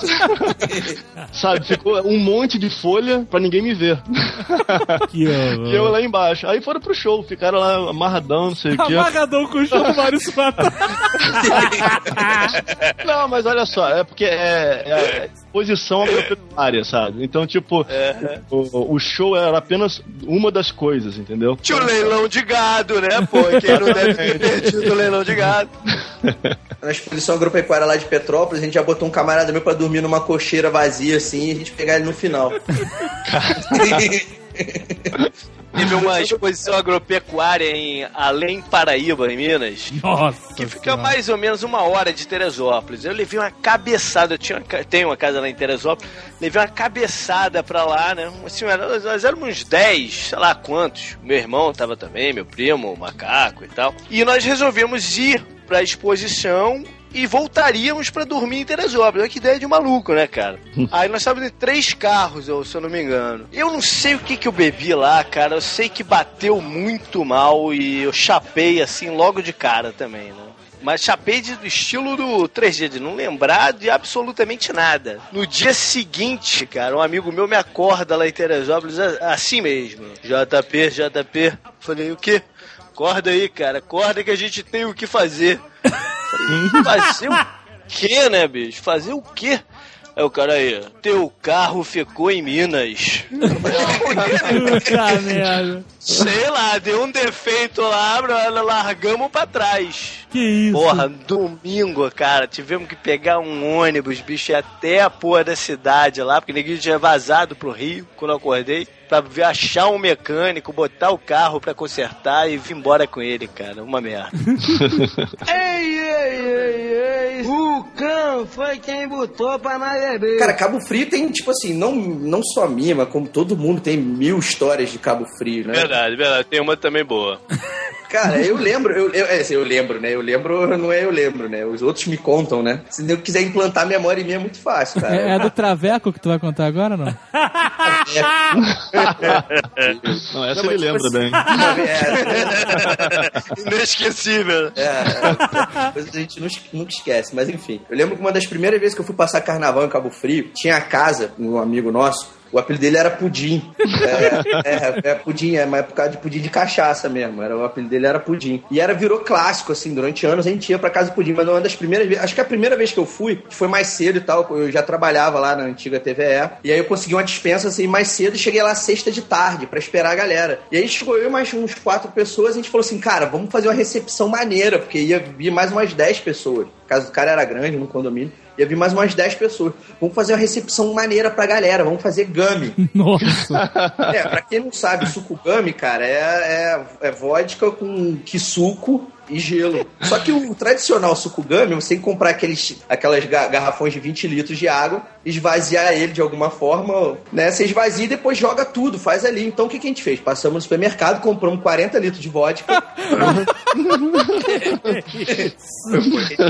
Sabe, ficou um monte de folha pra ninguém me ver. Que. E eu lá embaixo. Aí foram pro show, ficaram lá amarradão, não sei o quê. Amarradão com o show do Maurício Matar. Não, mas olha só, é porque é, é posição agropecuária, sabe? Então, tipo, o, o show era apenas uma das coisas, entendeu? tinha o leilão de gado, né, pô? Quem não deve ter perdido o leilão de gado. Na exposição agropecuária lá de Petrópolis, a gente já botou um camarada meu pra dormir numa cocheira vazia, assim, e a gente pegar ele no final. Teve uma exposição agropecuária em Além Paraíba, em Minas. Nossa. Que fica Senhora. mais ou menos uma hora de Teresópolis. Eu levei uma cabeçada, eu tinha uma tenho uma casa lá em Teresópolis, levei uma cabeçada pra lá, né? Assim, nós, nós éramos uns 10, sei lá quantos. Meu irmão tava também, meu primo, o macaco e tal. E nós resolvemos ir pra exposição e voltaríamos pra dormir em Teresópolis. Olha que ideia de maluco, né, cara? Aí nós estávamos em três carros, eu- se eu não me engano. Eu não sei o que que eu bebi lá, cara. Eu sei que bateu muito mal e eu chapei assim logo de cara também, né? Mas chapei de, do estilo do 3G, de não lembrar de absolutamente nada. No dia seguinte, cara, um amigo meu me acorda lá em Teresópolis, assim mesmo. JP, JP. Falei, o quê? Acorda aí, cara. Acorda que a gente tem o que fazer. Falei, fazer o quê, né, bicho? Fazer o quê? Aí o cara aí, teu carro ficou em Minas. Puta merda. Sei lá, deu um defeito lá, largamos pra trás. Que isso? Porra, domingo, cara, tivemos que pegar um ônibus, bicho, até a porra da cidade lá, porque ninguém tinha vazado pro Rio quando eu acordei, pra ver- achar um mecânico, botar o carro pra consertar e vir embora com ele, cara. Uma merda. Ei, ei, ei, ei. O cão foi quem botou pra nós beber. Cara, Cabo Frio tem, tipo assim, não, não só mim, mas como todo mundo tem mil histórias de Cabo Frio, né? Verdade, verdade. Tem uma também boa. Cara, eu lembro, eu, eu, é, assim, eu lembro, né? Eu lembro, não é eu lembro, né? Os outros me contam, né? Se eu quiser implantar memória em mim é muito fácil, cara. É, é do Traveco que tu vai contar agora, não? Não, essa Não, ele tipo lembra assim, bem. É, Inesquecível. é, coisa que a gente nunca- nunca esquece, mas enfim. Eu lembro que uma das primeiras vezes que eu fui passar carnaval em Cabo Frio, tinha a casa, um amigo nosso, o apelido dele era Pudim. É, é, é Pudim, é, mas é por causa de pudim de cachaça mesmo. Era, o apelido dele era Pudim. E era, virou clássico, assim, durante anos a gente ia pra casa do Pudim, mas uma das primeiras vezes, acho que a primeira vez que eu fui, foi mais cedo e tal, eu já trabalhava lá na antiga TVE, e aí eu consegui uma dispensa, assim, mais cedo e cheguei lá sexta de tarde pra esperar a galera. E aí chegou eu e mais uns quatro pessoas, a gente falou assim, cara, vamos fazer uma recepção maneira, porque ia vir mais umas 10 pessoas. A casa do cara era grande, no condomínio. Ia vir mais umas 10 pessoas. Vamos fazer uma recepção maneira pra galera. Vamos fazer gummy. Nossa. É, pra quem não sabe, suco gummy, cara, é, é, é vodka com que suco e gelo. Só que o tradicional sucugami, você tem que comprar aqueles, aquelas ga- garrafões de 20 litros de água, esvaziar ele de alguma forma, né? Você esvazia e depois joga tudo, faz ali. Então o que, que a gente fez? Passamos no supermercado, compramos 40 litros de vodka.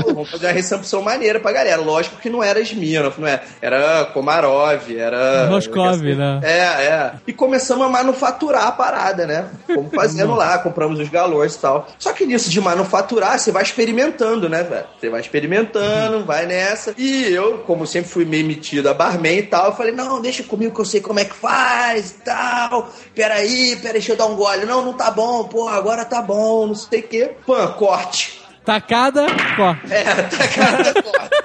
Vamos fazer uma recepção maneira pra galera. Lógico que não era Smirnoff, não é? Era Komarov, era. Roscov, né? É, é. E começamos a manufaturar a parada, né? Fomos fazendo lá, compramos os galões e tal. Só que nisso de manufaturar, você vai experimentando, né, velho? Você vai experimentando, vai nessa. E eu, como sempre fui meio metido a barman e tal, eu falei, não, deixa comigo que eu sei como é que faz e tal. Peraí, peraí, deixa eu dar um gole. Não, não tá bom, pô, agora tá bom, não sei o quê. Pã, corte. Tacada, corta. É, tá cara corte.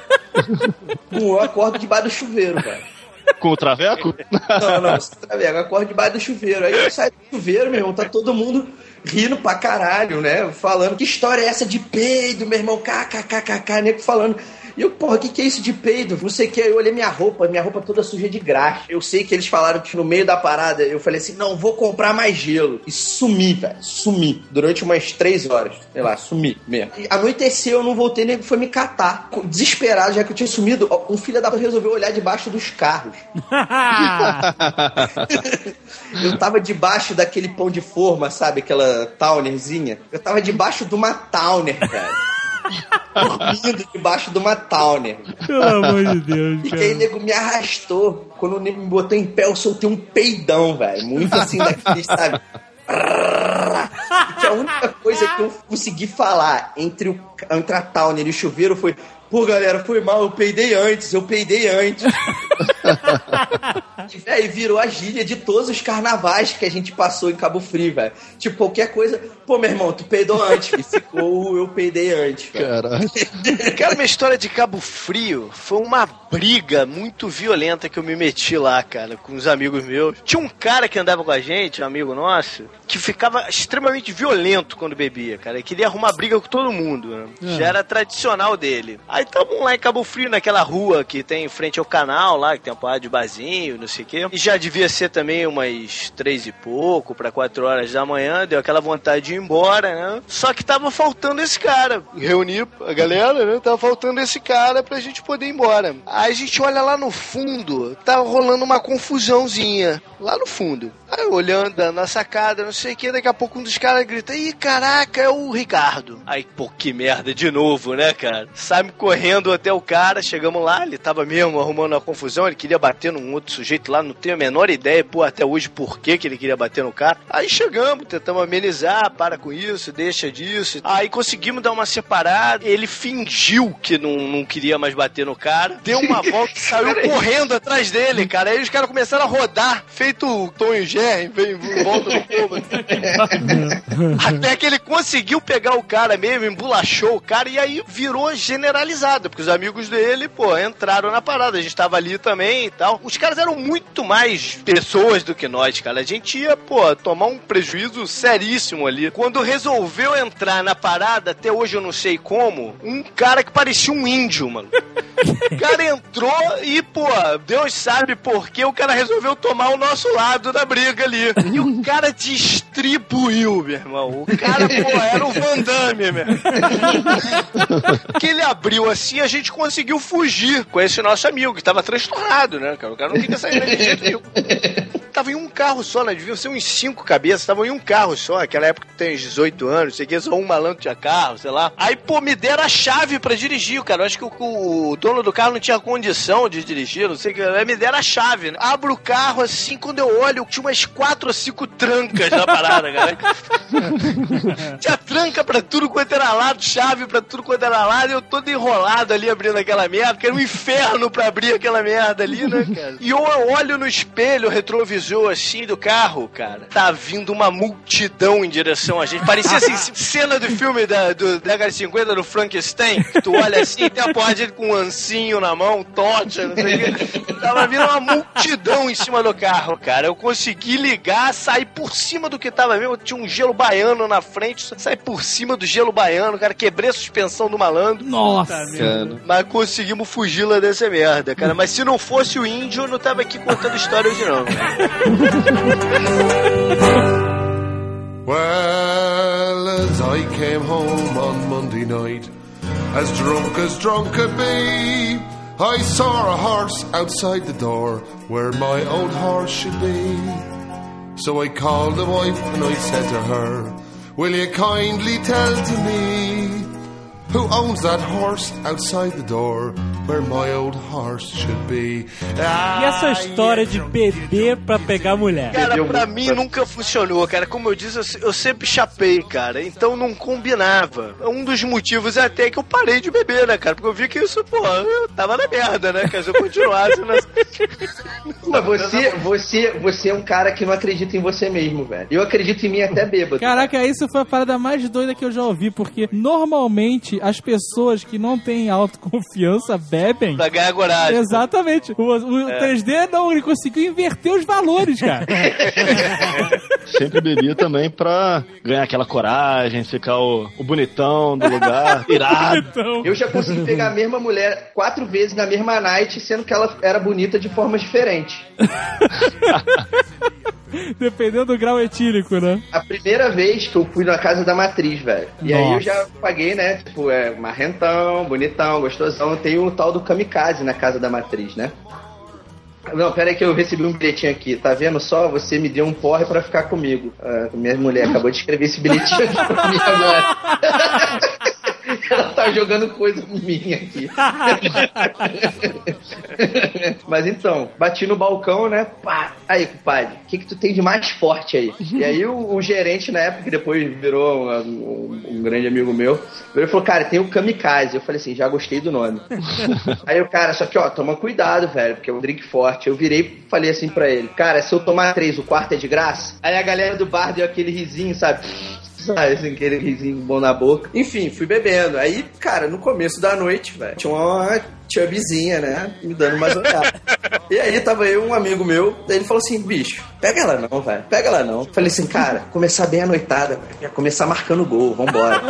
Pô, eu acordo debaixo do chuveiro, velho. Com o traveco? Não, não, você tá vendo? Acordo debaixo do chuveiro. Aí eu saio do chuveiro, meu irmão, tá todo mundo rindo pra caralho, né? Falando, que história é essa de peido, meu irmão? KKKKK, nego falando. E eu, porra, o que, que é isso de peido? Não sei o que. Eu olhei minha roupa, minha roupa toda suja de graxa. Eu sei que eles falaram que no meio da parada eu falei assim: não, vou comprar mais gelo. E sumi, velho. Sumi. Durante umas três horas. Sei lá, sumi mesmo. E anoiteceu, eu não voltei, nego foi me catar. Desesperado, já que eu tinha sumido, um filho da resolveu olhar debaixo dos carros. Eu tava debaixo daquele pão de forma, sabe? Aquela townerzinha. Eu tava debaixo de uma towner, cara. Dormindo debaixo de uma towner. Pelo amor de Deus, E que aí o cara. nego me arrastou. Quando o nego me botou em pé, eu soltei um peidão, velho. Muito assim daquele, sabe? E que a única coisa que eu consegui falar entre, o, entre a Towner e o chuveiro foi: Pô, galera, foi mal, eu peidei antes, eu peidei antes. E, velho, virou a gíria de todos os carnavais que a gente passou em Cabo Frio, velho. Tipo, qualquer coisa. Pô, meu irmão, tu peidou antes, filho. Ficou, eu peidei antes, velho. Caralho. Cara, minha história de Cabo Frio foi uma briga muito violenta que eu me meti lá, cara, com os amigos meus. Tinha um cara que andava com a gente, um amigo nosso, que ficava extremamente violento quando bebia, cara. Ele queria arrumar briga com todo mundo, né? Já era tradicional dele. Aí tamo lá em Cabo Frio, naquela rua que tem em frente ao canal lá, que tem uma porrada de barzinho, não sei o quê. E já devia ser também umas três e pouco, pra quatro horas da manhã, deu aquela vontade de ir embora, né? Só que tava faltando esse cara. Reuni a galera, né? Tava faltando esse cara pra gente poder ir embora. Aí a gente olha lá no fundo, tava rolando uma confusãozinha. Lá no fundo. Aí olhando na sacada, não sei o que, daqui a pouco um dos caras grita: Ih, caraca, é o Ricardo. Aí, pô, que merda, de novo, né, cara? Saímos correndo até o cara, chegamos lá, ele tava mesmo arrumando uma confusão, ele queria bater num outro sujeito lá, não tenho a menor ideia, pô, até hoje por que, que ele queria bater no cara. Aí chegamos, tentamos amenizar, para com isso, deixa disso. Aí conseguimos dar uma separada, ele fingiu que não, não queria mais bater no cara, deu uma volta e saiu correndo atrás dele, cara. Aí os caras começaram a rodar, feito o Tom volta do povo. Até que ele conseguiu pegar o cara mesmo, embolachou o cara e aí virou generalizado, porque os amigos dele, pô, entraram na parada. A gente tava ali também e tal. Os caras eram muito mais pessoas do que nós, cara. A gente ia, pô, tomar um prejuízo seríssimo ali. Quando resolveu entrar na parada, até hoje eu não sei como, um cara que parecia um índio, mano. O cara entrou e, pô, Deus sabe por que o cara resolveu tomar o nosso lado da briga ali. E o cara distribuiu, meu irmão. O cara, pô, era o Van Damme, meu. que ele abriu assim, a gente conseguiu fugir com esse nosso amigo, que tava transtornado, né? O cara não queria sair de jeito. Tava em um carro só, né? Deviam ser uns cinco cabeças, estavam em um carro só. Aquela época tem uns 18 anos, sei que só um malandro tinha carro, sei lá. Aí, pô, me deram a chave pra dirigir, cara. Eu acho que o, o dono do carro não tinha condição de dirigir, não sei o que. Aí me deram a chave, né? Abro o carro assim, quando eu olho, tinha umas quatro ou cinco trancas na parada, cara. tinha tranca pra tudo quanto era lado, chave pra tudo quanto era lado, e eu todo enrolado ali abrindo aquela merda, que era um inferno pra abrir aquela merda ali, né, cara? E eu olho no espelho, retrovisor assim do carro, cara, tá vindo uma multidão em direção a gente. Parecia assim, cena do filme da, do década de 50 do Frankenstein, tu olha assim, tem a porra de com um ancinho na mão, tocha, não sei o que. Tava vindo uma multidão em cima do carro, cara. Eu consegui ligar, sair por cima do que tava mesmo. Tinha um gelo baiano na frente, saí por cima do gelo baiano, cara. Quebrei a suspensão do malandro. Nossa! Mas conseguimos fugir lá dessa merda, cara. Mas se não fosse o índio, eu não tava aqui contando história hoje, não. Well, as I came home on Monday night, as drunk as drunk could be, I saw a horse outside the door where my old horse should be. So I called the wife and I said to her, Will you kindly tell to me who owns that horse outside the door where my old horse should be? E essa história de beber pra pegar mulher? Cara, pra mim nunca funcionou, cara. Como eu disse, eu se- eu sempre chapei, cara. Então não combinava. Um dos motivos é até que eu parei de beber, né, cara? Porque eu vi que isso, pô, eu tava na merda, né? cara? Se eu continuasse nessa... Mas você, você, você é um cara que não acredita em você mesmo, velho. Eu acredito em mim até bêbado. Caraca, isso foi a parada mais doida que eu já ouvi, porque normalmente as pessoas que não têm autoconfiança bebem. pra ganhar coragem. Exatamente. O, o 3D não, ele conseguiu inverter os valores, cara. Sempre bebi também pra ganhar aquela coragem, ficar o, o bonitão do lugar, irado. Eu já consegui pegar a mesma mulher quatro vezes na mesma night, sendo que ela era bonita de formas diferentes. dependendo do grau etílico, né? A primeira vez que eu fui na casa da matriz, velho. E aí eu Nossa. já paguei, né? Tipo, é marrentão, bonitão, gostosão. Tem o tal do kamikaze na casa da matriz, né? Não, pera aí que eu recebi um bilhetinho aqui. Tá vendo só? Você me deu um porre pra ficar comigo. Ah, minha mulher acabou de escrever esse bilhetinho aqui pra mim agora. Ela tá jogando coisa minha aqui. Mas então, bati no balcão, né? Pá. Aí, compadre, o que, que tu tem de mais forte aí? E aí o, o gerente, na época, que depois virou um, um- um grande amigo meu, ele falou, cara, tem o kamikaze. Eu falei assim, já gostei do nome. aí o cara, só que, ó, toma cuidado, velho, porque é um drink forte. Eu virei e falei assim pra ele, cara, se eu tomar três, o quarto é de graça? Aí a galera do bar deu aquele risinho, sabe? Sabe, assim, aquele risinho bom na boca. Enfim, fui bebendo. Aí, cara, no começo da noite, velho, tinha uma chubzinha, né? Me dando umas olhadas. e aí tava eu um amigo meu, daí ele falou assim, bicho, pega ela não, velho. Pega ela não. Falei assim, cara, começar bem a noitada, velho. Ia começar marcando gol, vambora.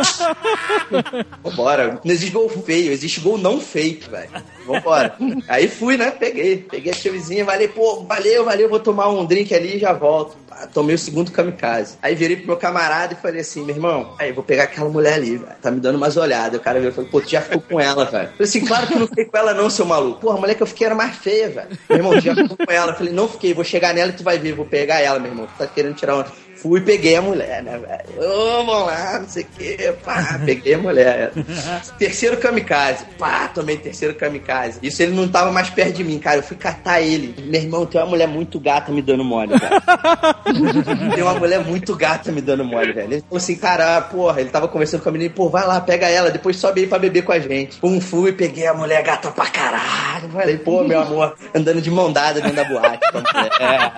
vambora. Não existe gol feio, existe gol não feito, velho. Vambora. Aí fui, né? Peguei. Peguei a chamizinha, falei, pô, valeu, valeu, vou tomar um drink ali e já volto. Tomei o segundo kamikaze. Aí virei pro meu camarada e falei assim, meu irmão, aí vou pegar aquela mulher ali, velho. Tá me dando umas olhadas. O cara virou e falou, pô, tu já ficou com ela, velho. Falei assim, claro que eu não fiquei com ela não, seu maluco. Porra, a mulher que eu fiquei era mais feia, velho. Meu irmão, já com ela. Eu falei, não fiquei, vou chegar nela e tu vai ver, vou pegar ela, meu irmão. Tu tá querendo tirar uma... Fui e peguei a mulher, né, velho? Ô, vamos lá, não sei o quê. Pá, peguei a mulher. terceiro kamikaze. Pá, tomei terceiro kamikaze. Isso ele não tava mais perto de mim, cara. Eu fui catar ele. Meu irmão, tem uma mulher muito gata me dando mole, velho. tem uma mulher muito gata me dando mole, velho. Ele falou assim, cara, porra, ele tava conversando com a menina, pô, vai lá, pega ela, depois sobe aí pra beber com a gente. Pum, fui, peguei a mulher gata pra caralho. Falei, pô, meu amor, andando de mão dada dentro da boate mulher.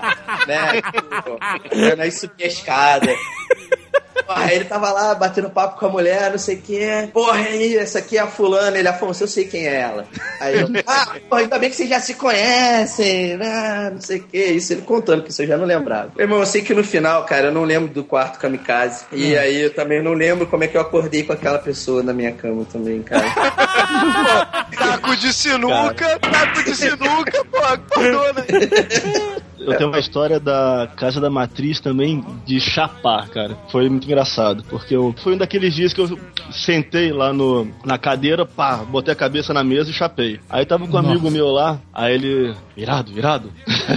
né? Pô, aí subi a escada. Aí ele tava lá batendo papo com a mulher, não sei o que. Porra, aí, essa aqui é a fulana. Ele, Afonso, eu sei quem é ela. Aí eu, ah, porra, ainda bem que vocês já se conhecem, né? Não sei o que. Isso ele contando, que isso eu já não lembrava. Meu irmão, eu sei que no final, cara, eu não lembro do quarto kamikaze. E aí eu também não lembro como é que eu acordei com aquela pessoa na minha cama também, cara. Taco de sinuca, taco de sinuca, pô, acordou, né? Eu tenho uma história da Casa da Matriz também de chapar, cara. Foi muito engraçado, porque eu, foi um daqueles dias que eu sentei lá no, na cadeira, pá, botei a cabeça na mesa e chapei. Aí tava com um amigo meu lá, aí ele, virado, virado,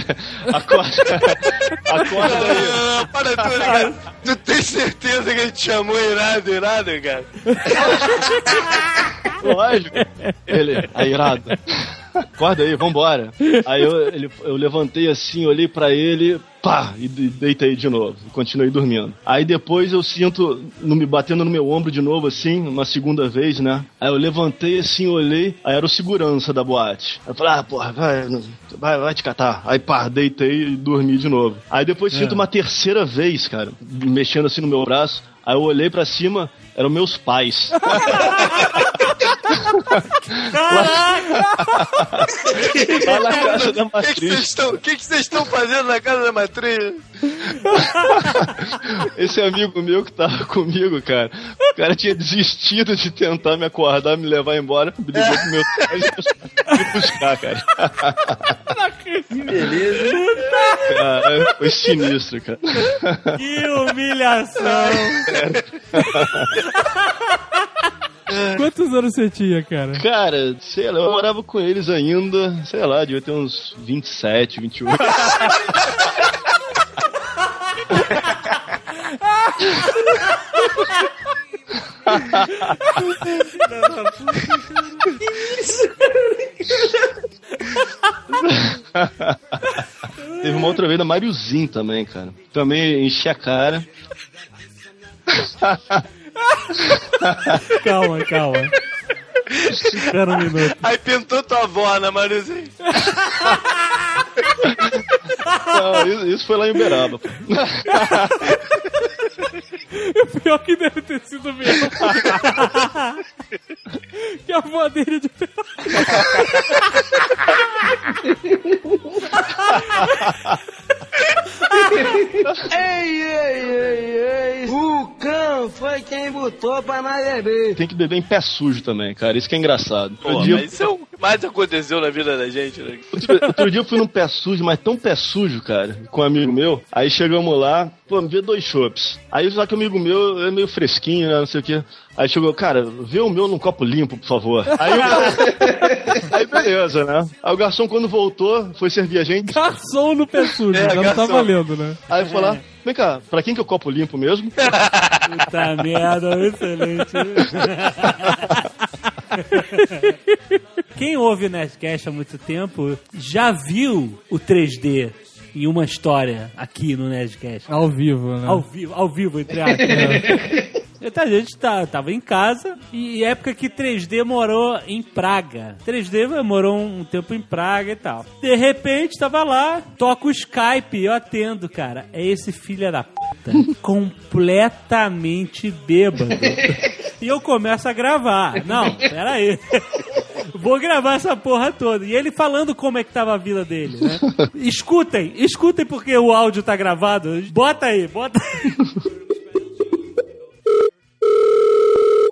acorda, acorda aí. Ah, para tudo, cara. Tu tem certeza que ele te chamou irado, irado, cara? Lógico. Ele, aí, irado. Acorda aí, vambora. Aí eu, ele, eu levantei assim, olhei pra ele, pá, e de- deitei de novo. e Continuei dormindo. Aí depois eu sinto no, me batendo no meu ombro de novo, assim, uma segunda vez, né? Aí eu levantei assim, olhei, aí era o segurança da boate. Aí eu falei, ah, porra, vai, vai, vai te catar. Aí pá, deitei e dormi de novo. Aí depois sinto uma terceira vez, cara, mexendo assim no meu braço. Aí eu olhei pra cima, eram meus pais. Lá na casa da O que matriz. vocês estão- o que que vocês estão fazendo na casa da matriz? Esse amigo meu que tava comigo, cara, o cara tinha desistido de tentar me acordar, me levar embora, me ligou pro meu pai e me buscar, cara. Que beleza. Cara, foi sinistro, cara. Que humilhação! Quantos anos você tinha, cara? Cara, sei lá, eu morava com eles ainda, sei lá, devia ter uns 27, 28. Teve uma outra vez da Mariozinho também, cara. Também enchi a cara. Calma, calma. Espera um minuto. Aí pintou tua avó, né, Marizinho? Não, isso, isso foi lá em Uberaba. O pior que deve ter sido mesmo. que a avó dele de Ei, ei, ei, ei. Quem botou pra nós beber. Tem que beber em pé sujo também, cara. Isso que é engraçado. Pô, dia, mas isso é que mais aconteceu na vida da gente, né? outro, outro dia eu fui num pé sujo, mas tão pé sujo, cara, com um amigo meu. Aí chegamos lá, pô, me vê dois chopps. Aí só que o amigo meu é meio fresquinho, né, não sei o quê. Aí chegou, cara, vê o meu num copo limpo, por favor. Aí, o- aí beleza, né? Aí o garçom, quando voltou, foi servir a gente. Garçom no pé sujo. É, já não tá valendo, né? Aí foi lá, vem cá, pra quem que é o copo limpo mesmo? Puta merda, excelente. Quem ouve o Nerdcast há muito tempo já viu o 3D em uma história aqui no Nerdcast. Ao vivo, né? Ao vivo, ao vivo, entre aspas. Então, a gente tá, tava em casa e época que 3D morou em Praga. 3D morou um tempo em Praga e tal. De repente, tava lá, toca o Skype, eu atendo, cara. É esse filho da puta, completamente bêbado. E eu começo a gravar. Não, peraí. Vou gravar essa porra toda. E ele falando como é que tava a vida dele, né? Escutem, escutem porque o áudio tá gravado. Bota aí, bota aí.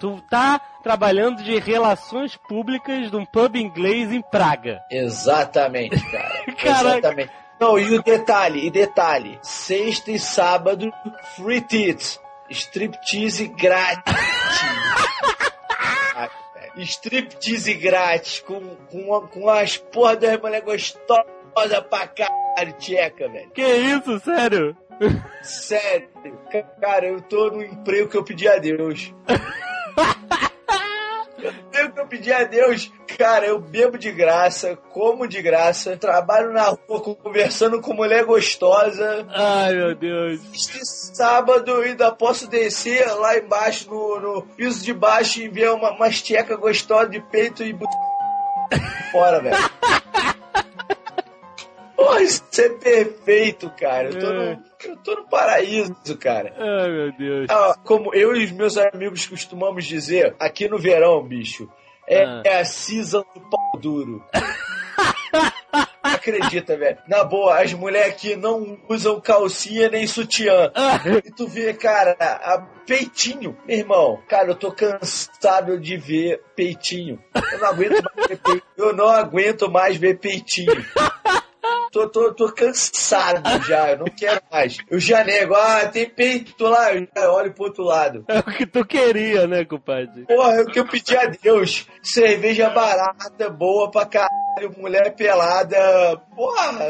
Tu tá trabalhando de relações públicas de um pub inglês em Praga. Exatamente, cara. Caraca. Exatamente. Não, e o detalhe, e detalhe, sexta e sábado, free tits, striptease grátis. Striptease grátis, com, com, com as porra das mulheres gostosas pra caralho, tcheca, velho. Que isso, sério? Sério, cara, eu tô no emprego que eu pedi a Deus. eu pedi a Deus, cara, eu bebo de graça, como de graça, trabalho na rua conversando com mulher gostosa. Ai, meu Deus. Este sábado eu ainda posso descer lá embaixo, no, no piso de baixo, e ver uma, umas tcheca gostosa de peito e fora, velho. Porra, isso é perfeito, cara. Eu tô, no, eu tô no paraíso, cara. Ai, meu Deus. Ah, como eu e os meus amigos costumamos dizer, aqui no verão, bicho, é, Ah. é a season do pau duro. Acredita, velho. Na boa, as mulheres aqui não usam calcinha nem sutiã. E tu vê, cara, a peitinho. Meu irmão, cara, eu tô cansado de ver peitinho. Eu não aguento mais ver peitinho. Eu não aguento mais ver peitinho. Tô, tô, tô cansado já, eu não quero mais. Eu já nego, ah, tem peito lá, eu já olho pro outro lado. É o que tu queria, né, compadre? Porra, é o que eu pedi a Deus. Cerveja barata, boa pra caralho, mulher pelada. Porra,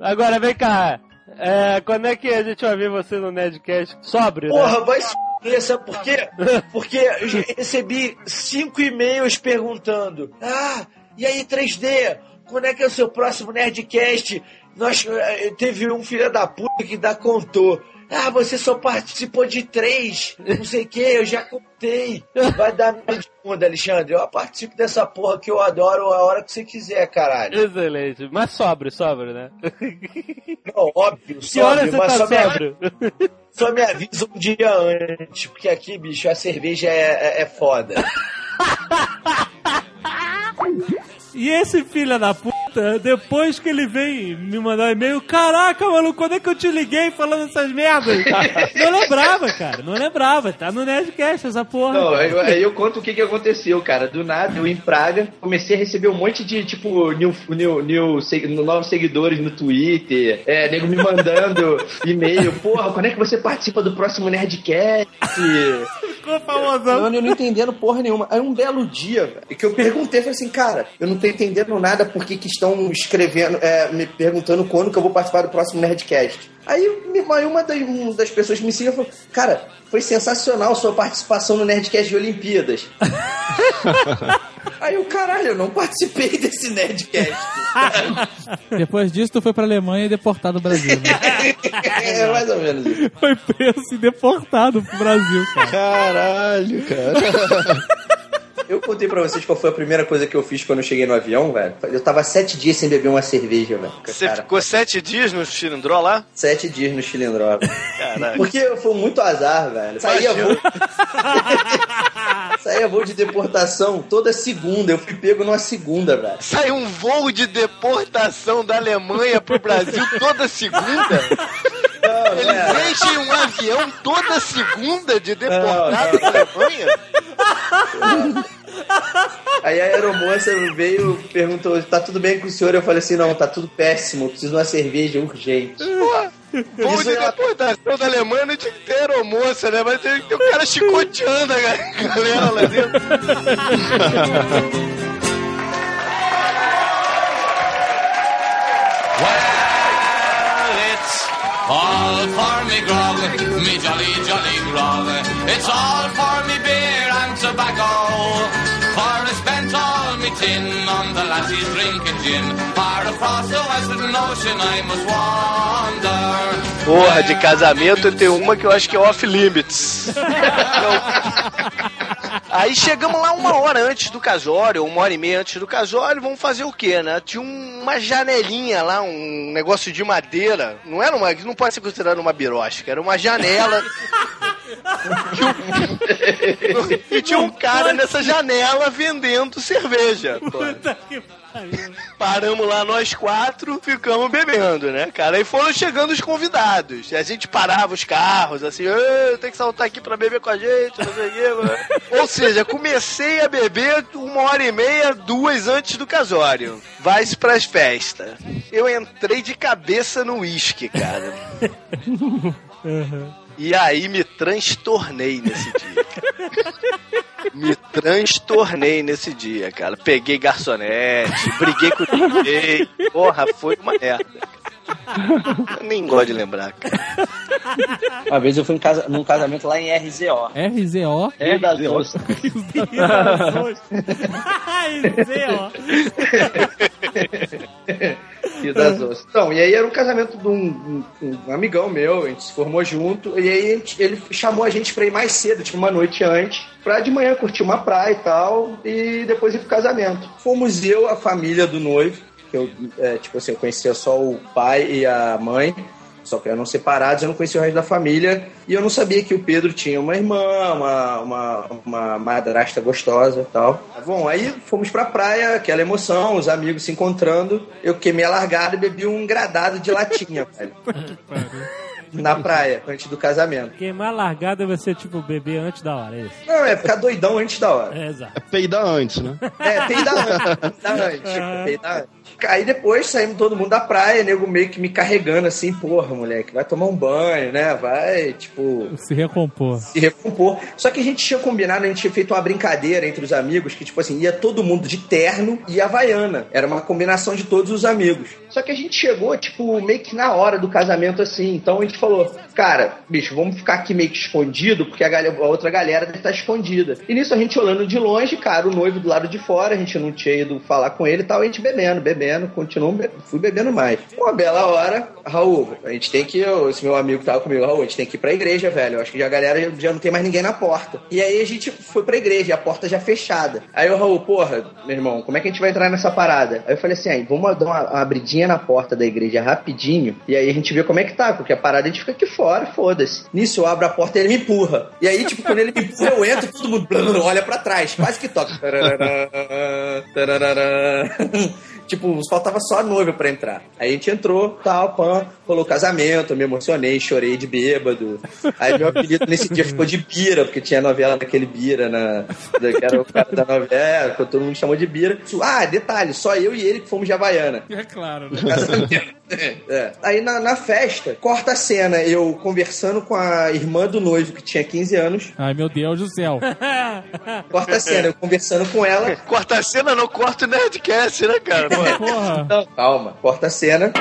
Agora, vem cá. É, quando é que a gente vai ver você no Nerdcast sóbrio, né? porra, vai se sabe por quê? Porque eu recebi cinco e-mails perguntando: Ah, e aí 3D? Quando é que é o seu próximo Nerdcast? Nós, eh, teve um filho da puta que dá contou. Ah, você só participou de três, não sei o que, eu já contei. Vai dar meio de bunda, Alexandre. Eu participo dessa porra que eu adoro a hora que você quiser, caralho. Excelente. Mas sóbrio, sóbrio, né? Não, óbvio, sóbrio, mas tá só me, só me avisa um dia antes, porque aqui, bicho, a cerveja é, é, é foda. E esse filho da puta puta, depois que ele vem me mandar um e-mail, caraca, maluco, quando é que eu te liguei falando essas merdas? não lembrava, cara, não lembrava. Tá no Nerdcast essa porra. Não, aí eu, eu conto o que, que aconteceu, cara. Do nada, eu em Praga, comecei a receber um monte de, tipo, new, new, new, seg- novos seguidores no Twitter, é, nego me mandando e-mail, porra, quando é que você participa do próximo Nerdcast? Ficou famosão. Mano, eu não entendendo porra nenhuma. Aí um belo dia, velho, que eu perguntei, falei assim, cara, eu não tô entendendo nada porque que estão escrevendo, é, me perguntando quando que eu vou participar do próximo Nerdcast. Aí uma das, uma das pessoas me seguiu falou, cara, foi sensacional sua participação no Nerdcast de Olimpíadas. Aí eu, caralho, eu não participei desse Nerdcast. Depois disso, tu foi pra Alemanha e deportado do Brasil. Né? é mais ou menos isso. Foi preso e deportado pro Brasil, cara. Caralho, cara. Eu contei pra vocês qual foi a primeira coisa que eu fiz quando eu cheguei no avião, velho. Eu tava sete dias sem beber uma cerveja, velho. Você Cara, ficou sete dias no cilindró lá? Sete dias no Chilindró. Caraca. Porque foi muito azar, velho. Saía voo... Saía voo de deportação toda segunda. Eu fui pego numa segunda, velho. Sai um voo de deportação da Alemanha pro Brasil toda segunda? Não, Eles é. enchem um avião toda segunda de deportado da Alemanha? Aí a aeromoça veio e perguntou: tá tudo bem com o senhor? Eu falei assim: não, tá tudo péssimo. Eu preciso de uma cerveja urgente. Isso de é uma- deportação da Alemanha não tinha que ter aeromoça, né? Mas tem, o cara chicoteando a ga- galera lá dentro. All for me grog, me jolly jolly grog. It's all for me beer and tobacco. Tin on the lassies drinking gin. Far across the western ocean I must wander. Porra, de casamento tem uma que eu acho que é off limits. Aí chegamos lá uma hora antes do casório, uma hora e meia antes do casório, vamos fazer o quê, né? Tinha um- uma janelinha lá, um negócio de madeira. Não era uma. Não pode ser considerado uma birosca, era uma janela. E tinha um cara nessa janela vendendo cerveja. Puta que pariu. Paramos lá nós quatro, ficamos bebendo, né, cara? Aí foram chegando os convidados. E a gente parava os carros, assim, "Ê, tem que saltar aqui pra beber com a gente, não sei o quê. mano." Ou seja, comecei a beber uma hora e meia, duas antes do casório. Vai-se pras festas. Eu entrei de cabeça no uísque, cara. E aí me transtornei nesse dia. cara. Me transtornei nesse dia, cara. Peguei garçonete, briguei com o DJ. Porra, foi uma merda. Eu nem gosto de lembrar, cara. Uma vez eu fui em casa, num casamento lá em RZO. RZO. É das Zé, ó. E das osas. Então, e aí era um casamento de um, um- um amigão meu, a gente se formou junto, e aí gente- ele chamou a gente pra ir mais cedo, tipo uma noite antes, pra de manhã curtir uma praia e tal, e depois ir pro casamento. Fomos eu, a família do noivo, que eu, é, tipo assim, eu conhecia só o pai e a mãe, só que eram separados, eu não conhecia o resto da família, e eu não sabia que o Pedro tinha uma irmã, uma, uma, uma madrasta gostosa e tal. Bom, aí fomos pra praia, aquela emoção, os amigos se encontrando, eu queimei a largada e bebi um gradado de latinha, velho. Na praia, antes do casamento. Queimar largada vai ser tipo beber antes da hora, é isso? Não, é ficar doidão antes da hora. É, exato. É peidar antes, né? É, tem da antes. Da antes. tipo, tem da antes. Aí depois saímos todo mundo da praia, nego meio que me carregando assim, porra, moleque, vai tomar um banho, né? Vai, tipo, Se recompor. se recompor. Só que a gente tinha combinado, a gente tinha feito uma brincadeira entre os amigos, que, tipo assim, ia todo mundo de terno e havaiana. Era uma combinação de todos os amigos. Só que a gente chegou, tipo, meio que na hora do casamento, assim. Então a gente falou, cara, bicho, vamos ficar aqui meio que escondido, porque a, galera- a outra galera deve estar escondida. E nisso a gente olhando de longe, cara, o noivo do lado de fora, a gente não tinha ido falar com ele e tal, a gente bebendo, bebendo, continuou, fui bebendo mais. Uma bela hora, Raul, a gente tem que, esse meu amigo que tava comigo, Raul, a gente tem que ir pra igreja, velho. Eu acho que já a galera já, já não tem mais ninguém na porta. E aí a gente foi pra igreja, a porta já fechada. Aí o Raul, porra, meu irmão, como é que a gente vai entrar nessa parada? Aí eu falei assim, aí, vamos dar uma, uma abridinha na porta da igreja rapidinho, e aí a gente vê como é que tá, porque a parada a gente fica aqui fora, foda-se. Nisso eu abro a porta e ele me empurra. E aí, tipo, quando ele me empurra, eu entro, todo mundo olha pra trás, quase que toca. Tipo, faltava só a noiva pra entrar. Aí a gente entrou, tal, pã, rolou casamento, me emocionei, chorei de bêbado. Aí meu apelido nesse dia ficou de Bira, porque tinha a novela daquele Bira, na, da, que era o cara da novela, que todo mundo chamou de Bira. Ah, detalhe, só eu e ele que fomos de Havaiana. É claro, né? É. Aí na, na festa, corta a cena, eu conversando com a irmã do noivo, que tinha 15 anos. Ai, meu Deus do céu. Corta a cena, eu conversando com ela. Corta a cena, não corta o Nerdcast, né, cara? Pô, Porra. Não, calma, corta a cena.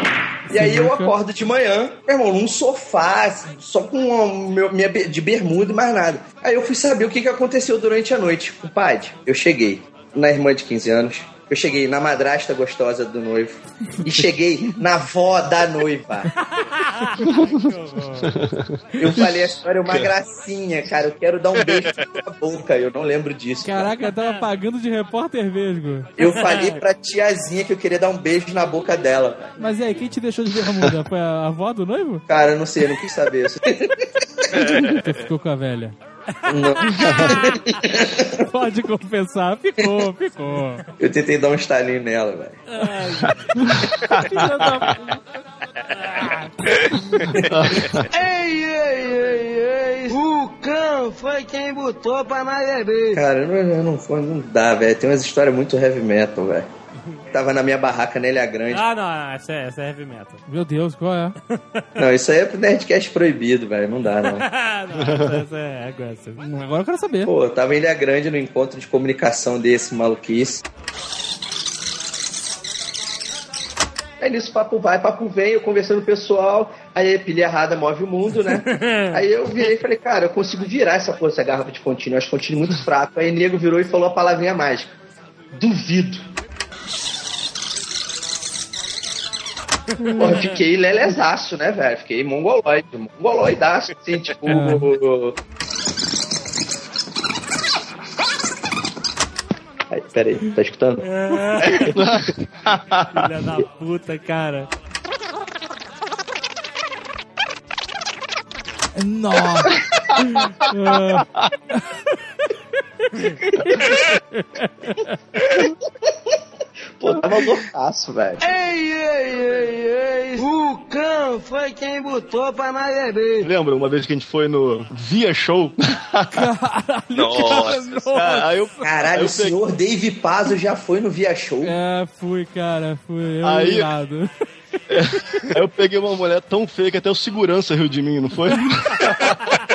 E aí eu acordo de manhã, meu irmão, num sofá, assim, só com meu- minha de bermuda e mais nada. Aí eu fui saber o que, que aconteceu durante a noite. Compadre, eu cheguei na irmã de 15 anos, eu cheguei na madrasta gostosa do noivo e cheguei na avó da noiva. Eu falei a história é uma gracinha, cara. Eu quero dar um beijo na boca. Eu não lembro disso. cara. Caraca, eu tava pagando de repórter vesgo. Eu falei pra tiazinha que eu queria dar um beijo na boca dela. cara. Mas e aí, quem te deixou de bermuda? Foi a avó do noivo? Cara, eu não sei, eu não quis saber. Tu ficou com a velha. Não. Pode confessar, ficou, ficou. Eu tentei dar um estalinho nela, velho. Ei, ei, ei, ei. O cão foi quem botou pra nós beber. Cara, não, não, não, foi- não dá, velho. Tem umas histórias muito heavy metal, velho. Tava na minha barraca na Ilha Grande. Ah, não, não, essa é, essa é heavy metal. Meu Deus, qual é? Não, isso aí é pro Nerdcast proibido, velho. Não dá, não. não, essa é aggressive. Agora eu quero saber. Pô, eu tava em Ilha Grande no encontro de comunicação desse maluquice. Aí nisso, papo vai, papo vem, eu conversando com o pessoal, aí a pilha errada move o mundo, né? aí eu virei e falei, cara, eu consigo virar essa porra, essa garrafa de contínuo, eu acho contínuo muito fraco. Aí o nego virou e falou a palavrinha mágica. Duvido. Porra, fiquei lelezaço, né, velho? Fiquei mongoloide, mongoloidaço, assim, tipo... Aí, peraí, tá escutando? Filha da puta, cara. Nossa. Pô, tava loucaço, velho. Ei, ei, ei, ei. O cão foi quem botou pra nós beber. Lembra uma vez que a gente foi no Via Show? Nossa. Cara, aí eu, Caralho, aí eu o senhor Dave Pazo já foi no Via Show. É, fui, cara, fui. Eu Aí- irado. Aí eu peguei uma mulher tão feia que até o segurança riu de mim, não foi?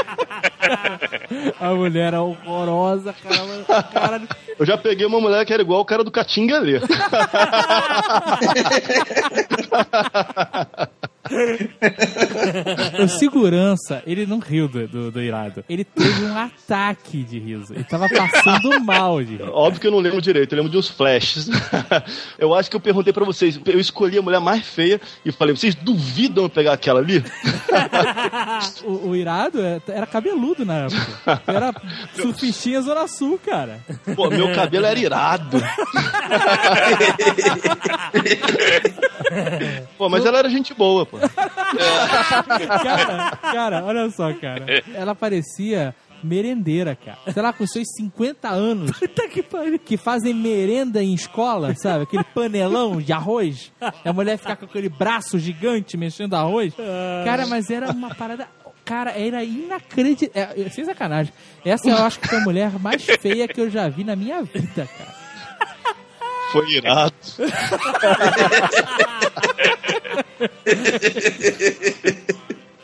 A mulher era horrorosa, cara. Eu já peguei uma mulher que era igual o cara do Catingalê. O segurança, ele não riu do, do, do irado. Ele teve um ataque de riso. Ele tava passando mal de rir. Óbvio que eu não lembro direito, eu lembro de uns flashes. eu acho que eu perguntei pra vocês, eu escolhi a mulher mais feia e falei, vocês duvidam eu pegar aquela ali? O, o irado é- era cabeludo na época. Era surfistinha Zona Sul, cara. Pô, meu cabelo era irado. pô, mas ela era gente boa, pô. Cara, cara, olha só, cara. Ela parecia merendeira, cara. Sei lá, com seus 50 anos. Puta que pariu. Que fazem merenda em escola, sabe? Aquele panelão de arroz. E a mulher ficar com aquele braço gigante mexendo arroz. Cara, mas era uma parada. Cara, era inacreditável. É, sem sacanagem. Essa eu acho que foi a mulher mais feia que eu já vi na minha vida, cara. Foi irado.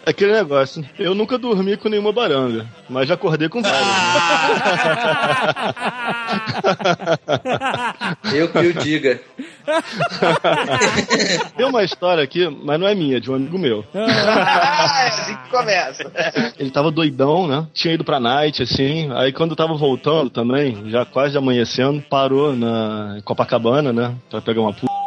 Aquele negócio, eu nunca dormi com nenhuma baranga, mas já acordei com várias. Eu que o diga. Tem uma história aqui, mas não é minha, é de um amigo meu. Ah, é assim que começa. Ele tava doidão, né? Tinha ido pra night, assim. Aí quando tava voltando também, já quase amanhecendo, parou na Copacabana, né? Pra pegar uma puta.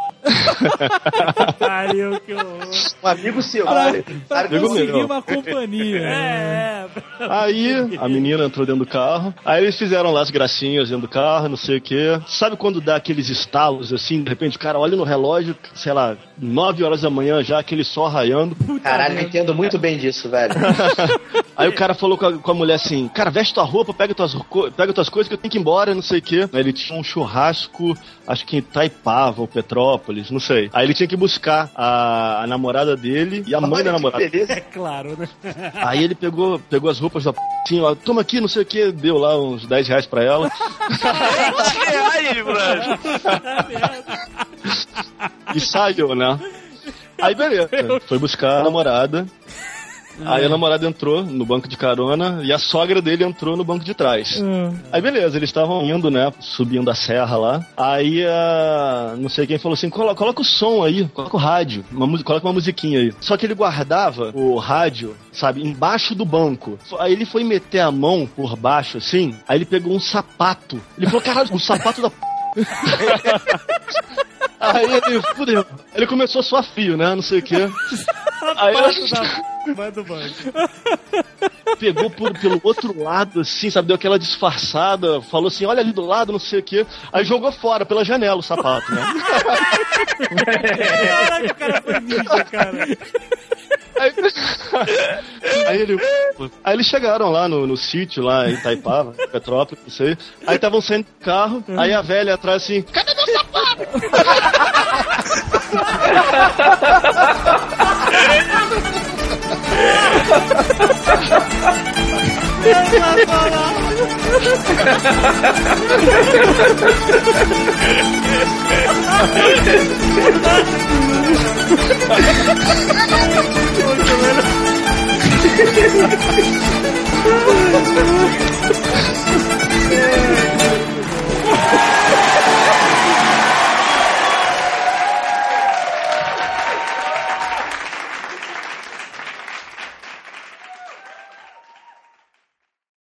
Pariu, que horror. Um amigo seu, Pra, pra conseguir meu. uma companhia. É, Aí a menina entrou dentro do carro. Aí eles fizeram lá as gracinhas dentro do carro, não sei o quê. Sabe quando dá aqueles estalos assim, de repente o cara olha no relógio, sei lá, 9 horas da manhã já, aquele sol raiando. Caralho, eu entendo muito bem disso, velho. Aí o cara falou com a, com a mulher assim: Cara, veste tua roupa, pega tuas, pega tuas coisas que eu tenho que ir embora, não sei o quê. Aí ele tinha um churrasco, acho que em Itaipava ou Petrópolis, não sei. Aí ele tinha que buscar a, a namorada dele e a mãe da namorada. É claro, né? Aí ele pegou, pegou as roupas da p, assim, ó, toma aqui, não sei o que, deu lá uns 10 reais pra ela. reais, brother. e saiu, né? Aí beleza, foi buscar a namorada. Aí a namorada entrou no banco de carona e a sogra dele entrou no banco de trás. Aí beleza, eles estavam indo, né? Subindo a serra lá. Aí a. Não sei quem falou assim: "Colo- coloca o som aí, coloca o rádio, uma, coloca uma musiquinha aí. Só que ele guardava o rádio, sabe, embaixo do banco. Aí ele foi meter a mão por baixo, assim. Aí ele pegou um sapato. Ele falou: caralho, o sapato da p. Aí ele, fudeu. Ele começou a suar frio, né? Não sei o quê. Aí Vai do banco. pegou por, pelo outro lado, assim, sabe? Deu aquela disfarçada, falou assim: olha ali do lado, não sei o quê. Aí jogou fora, pela janela, o sapato, né? Caraca, o cara foi ninja, cara. Aí, aí, ele, aí, eles chegaram lá no, no sítio, lá em Itaipava, Petrópolis, não sei. Aí estavam saindo do carro, aí a velha atrás assim, cadê meu sapato? Muito menos.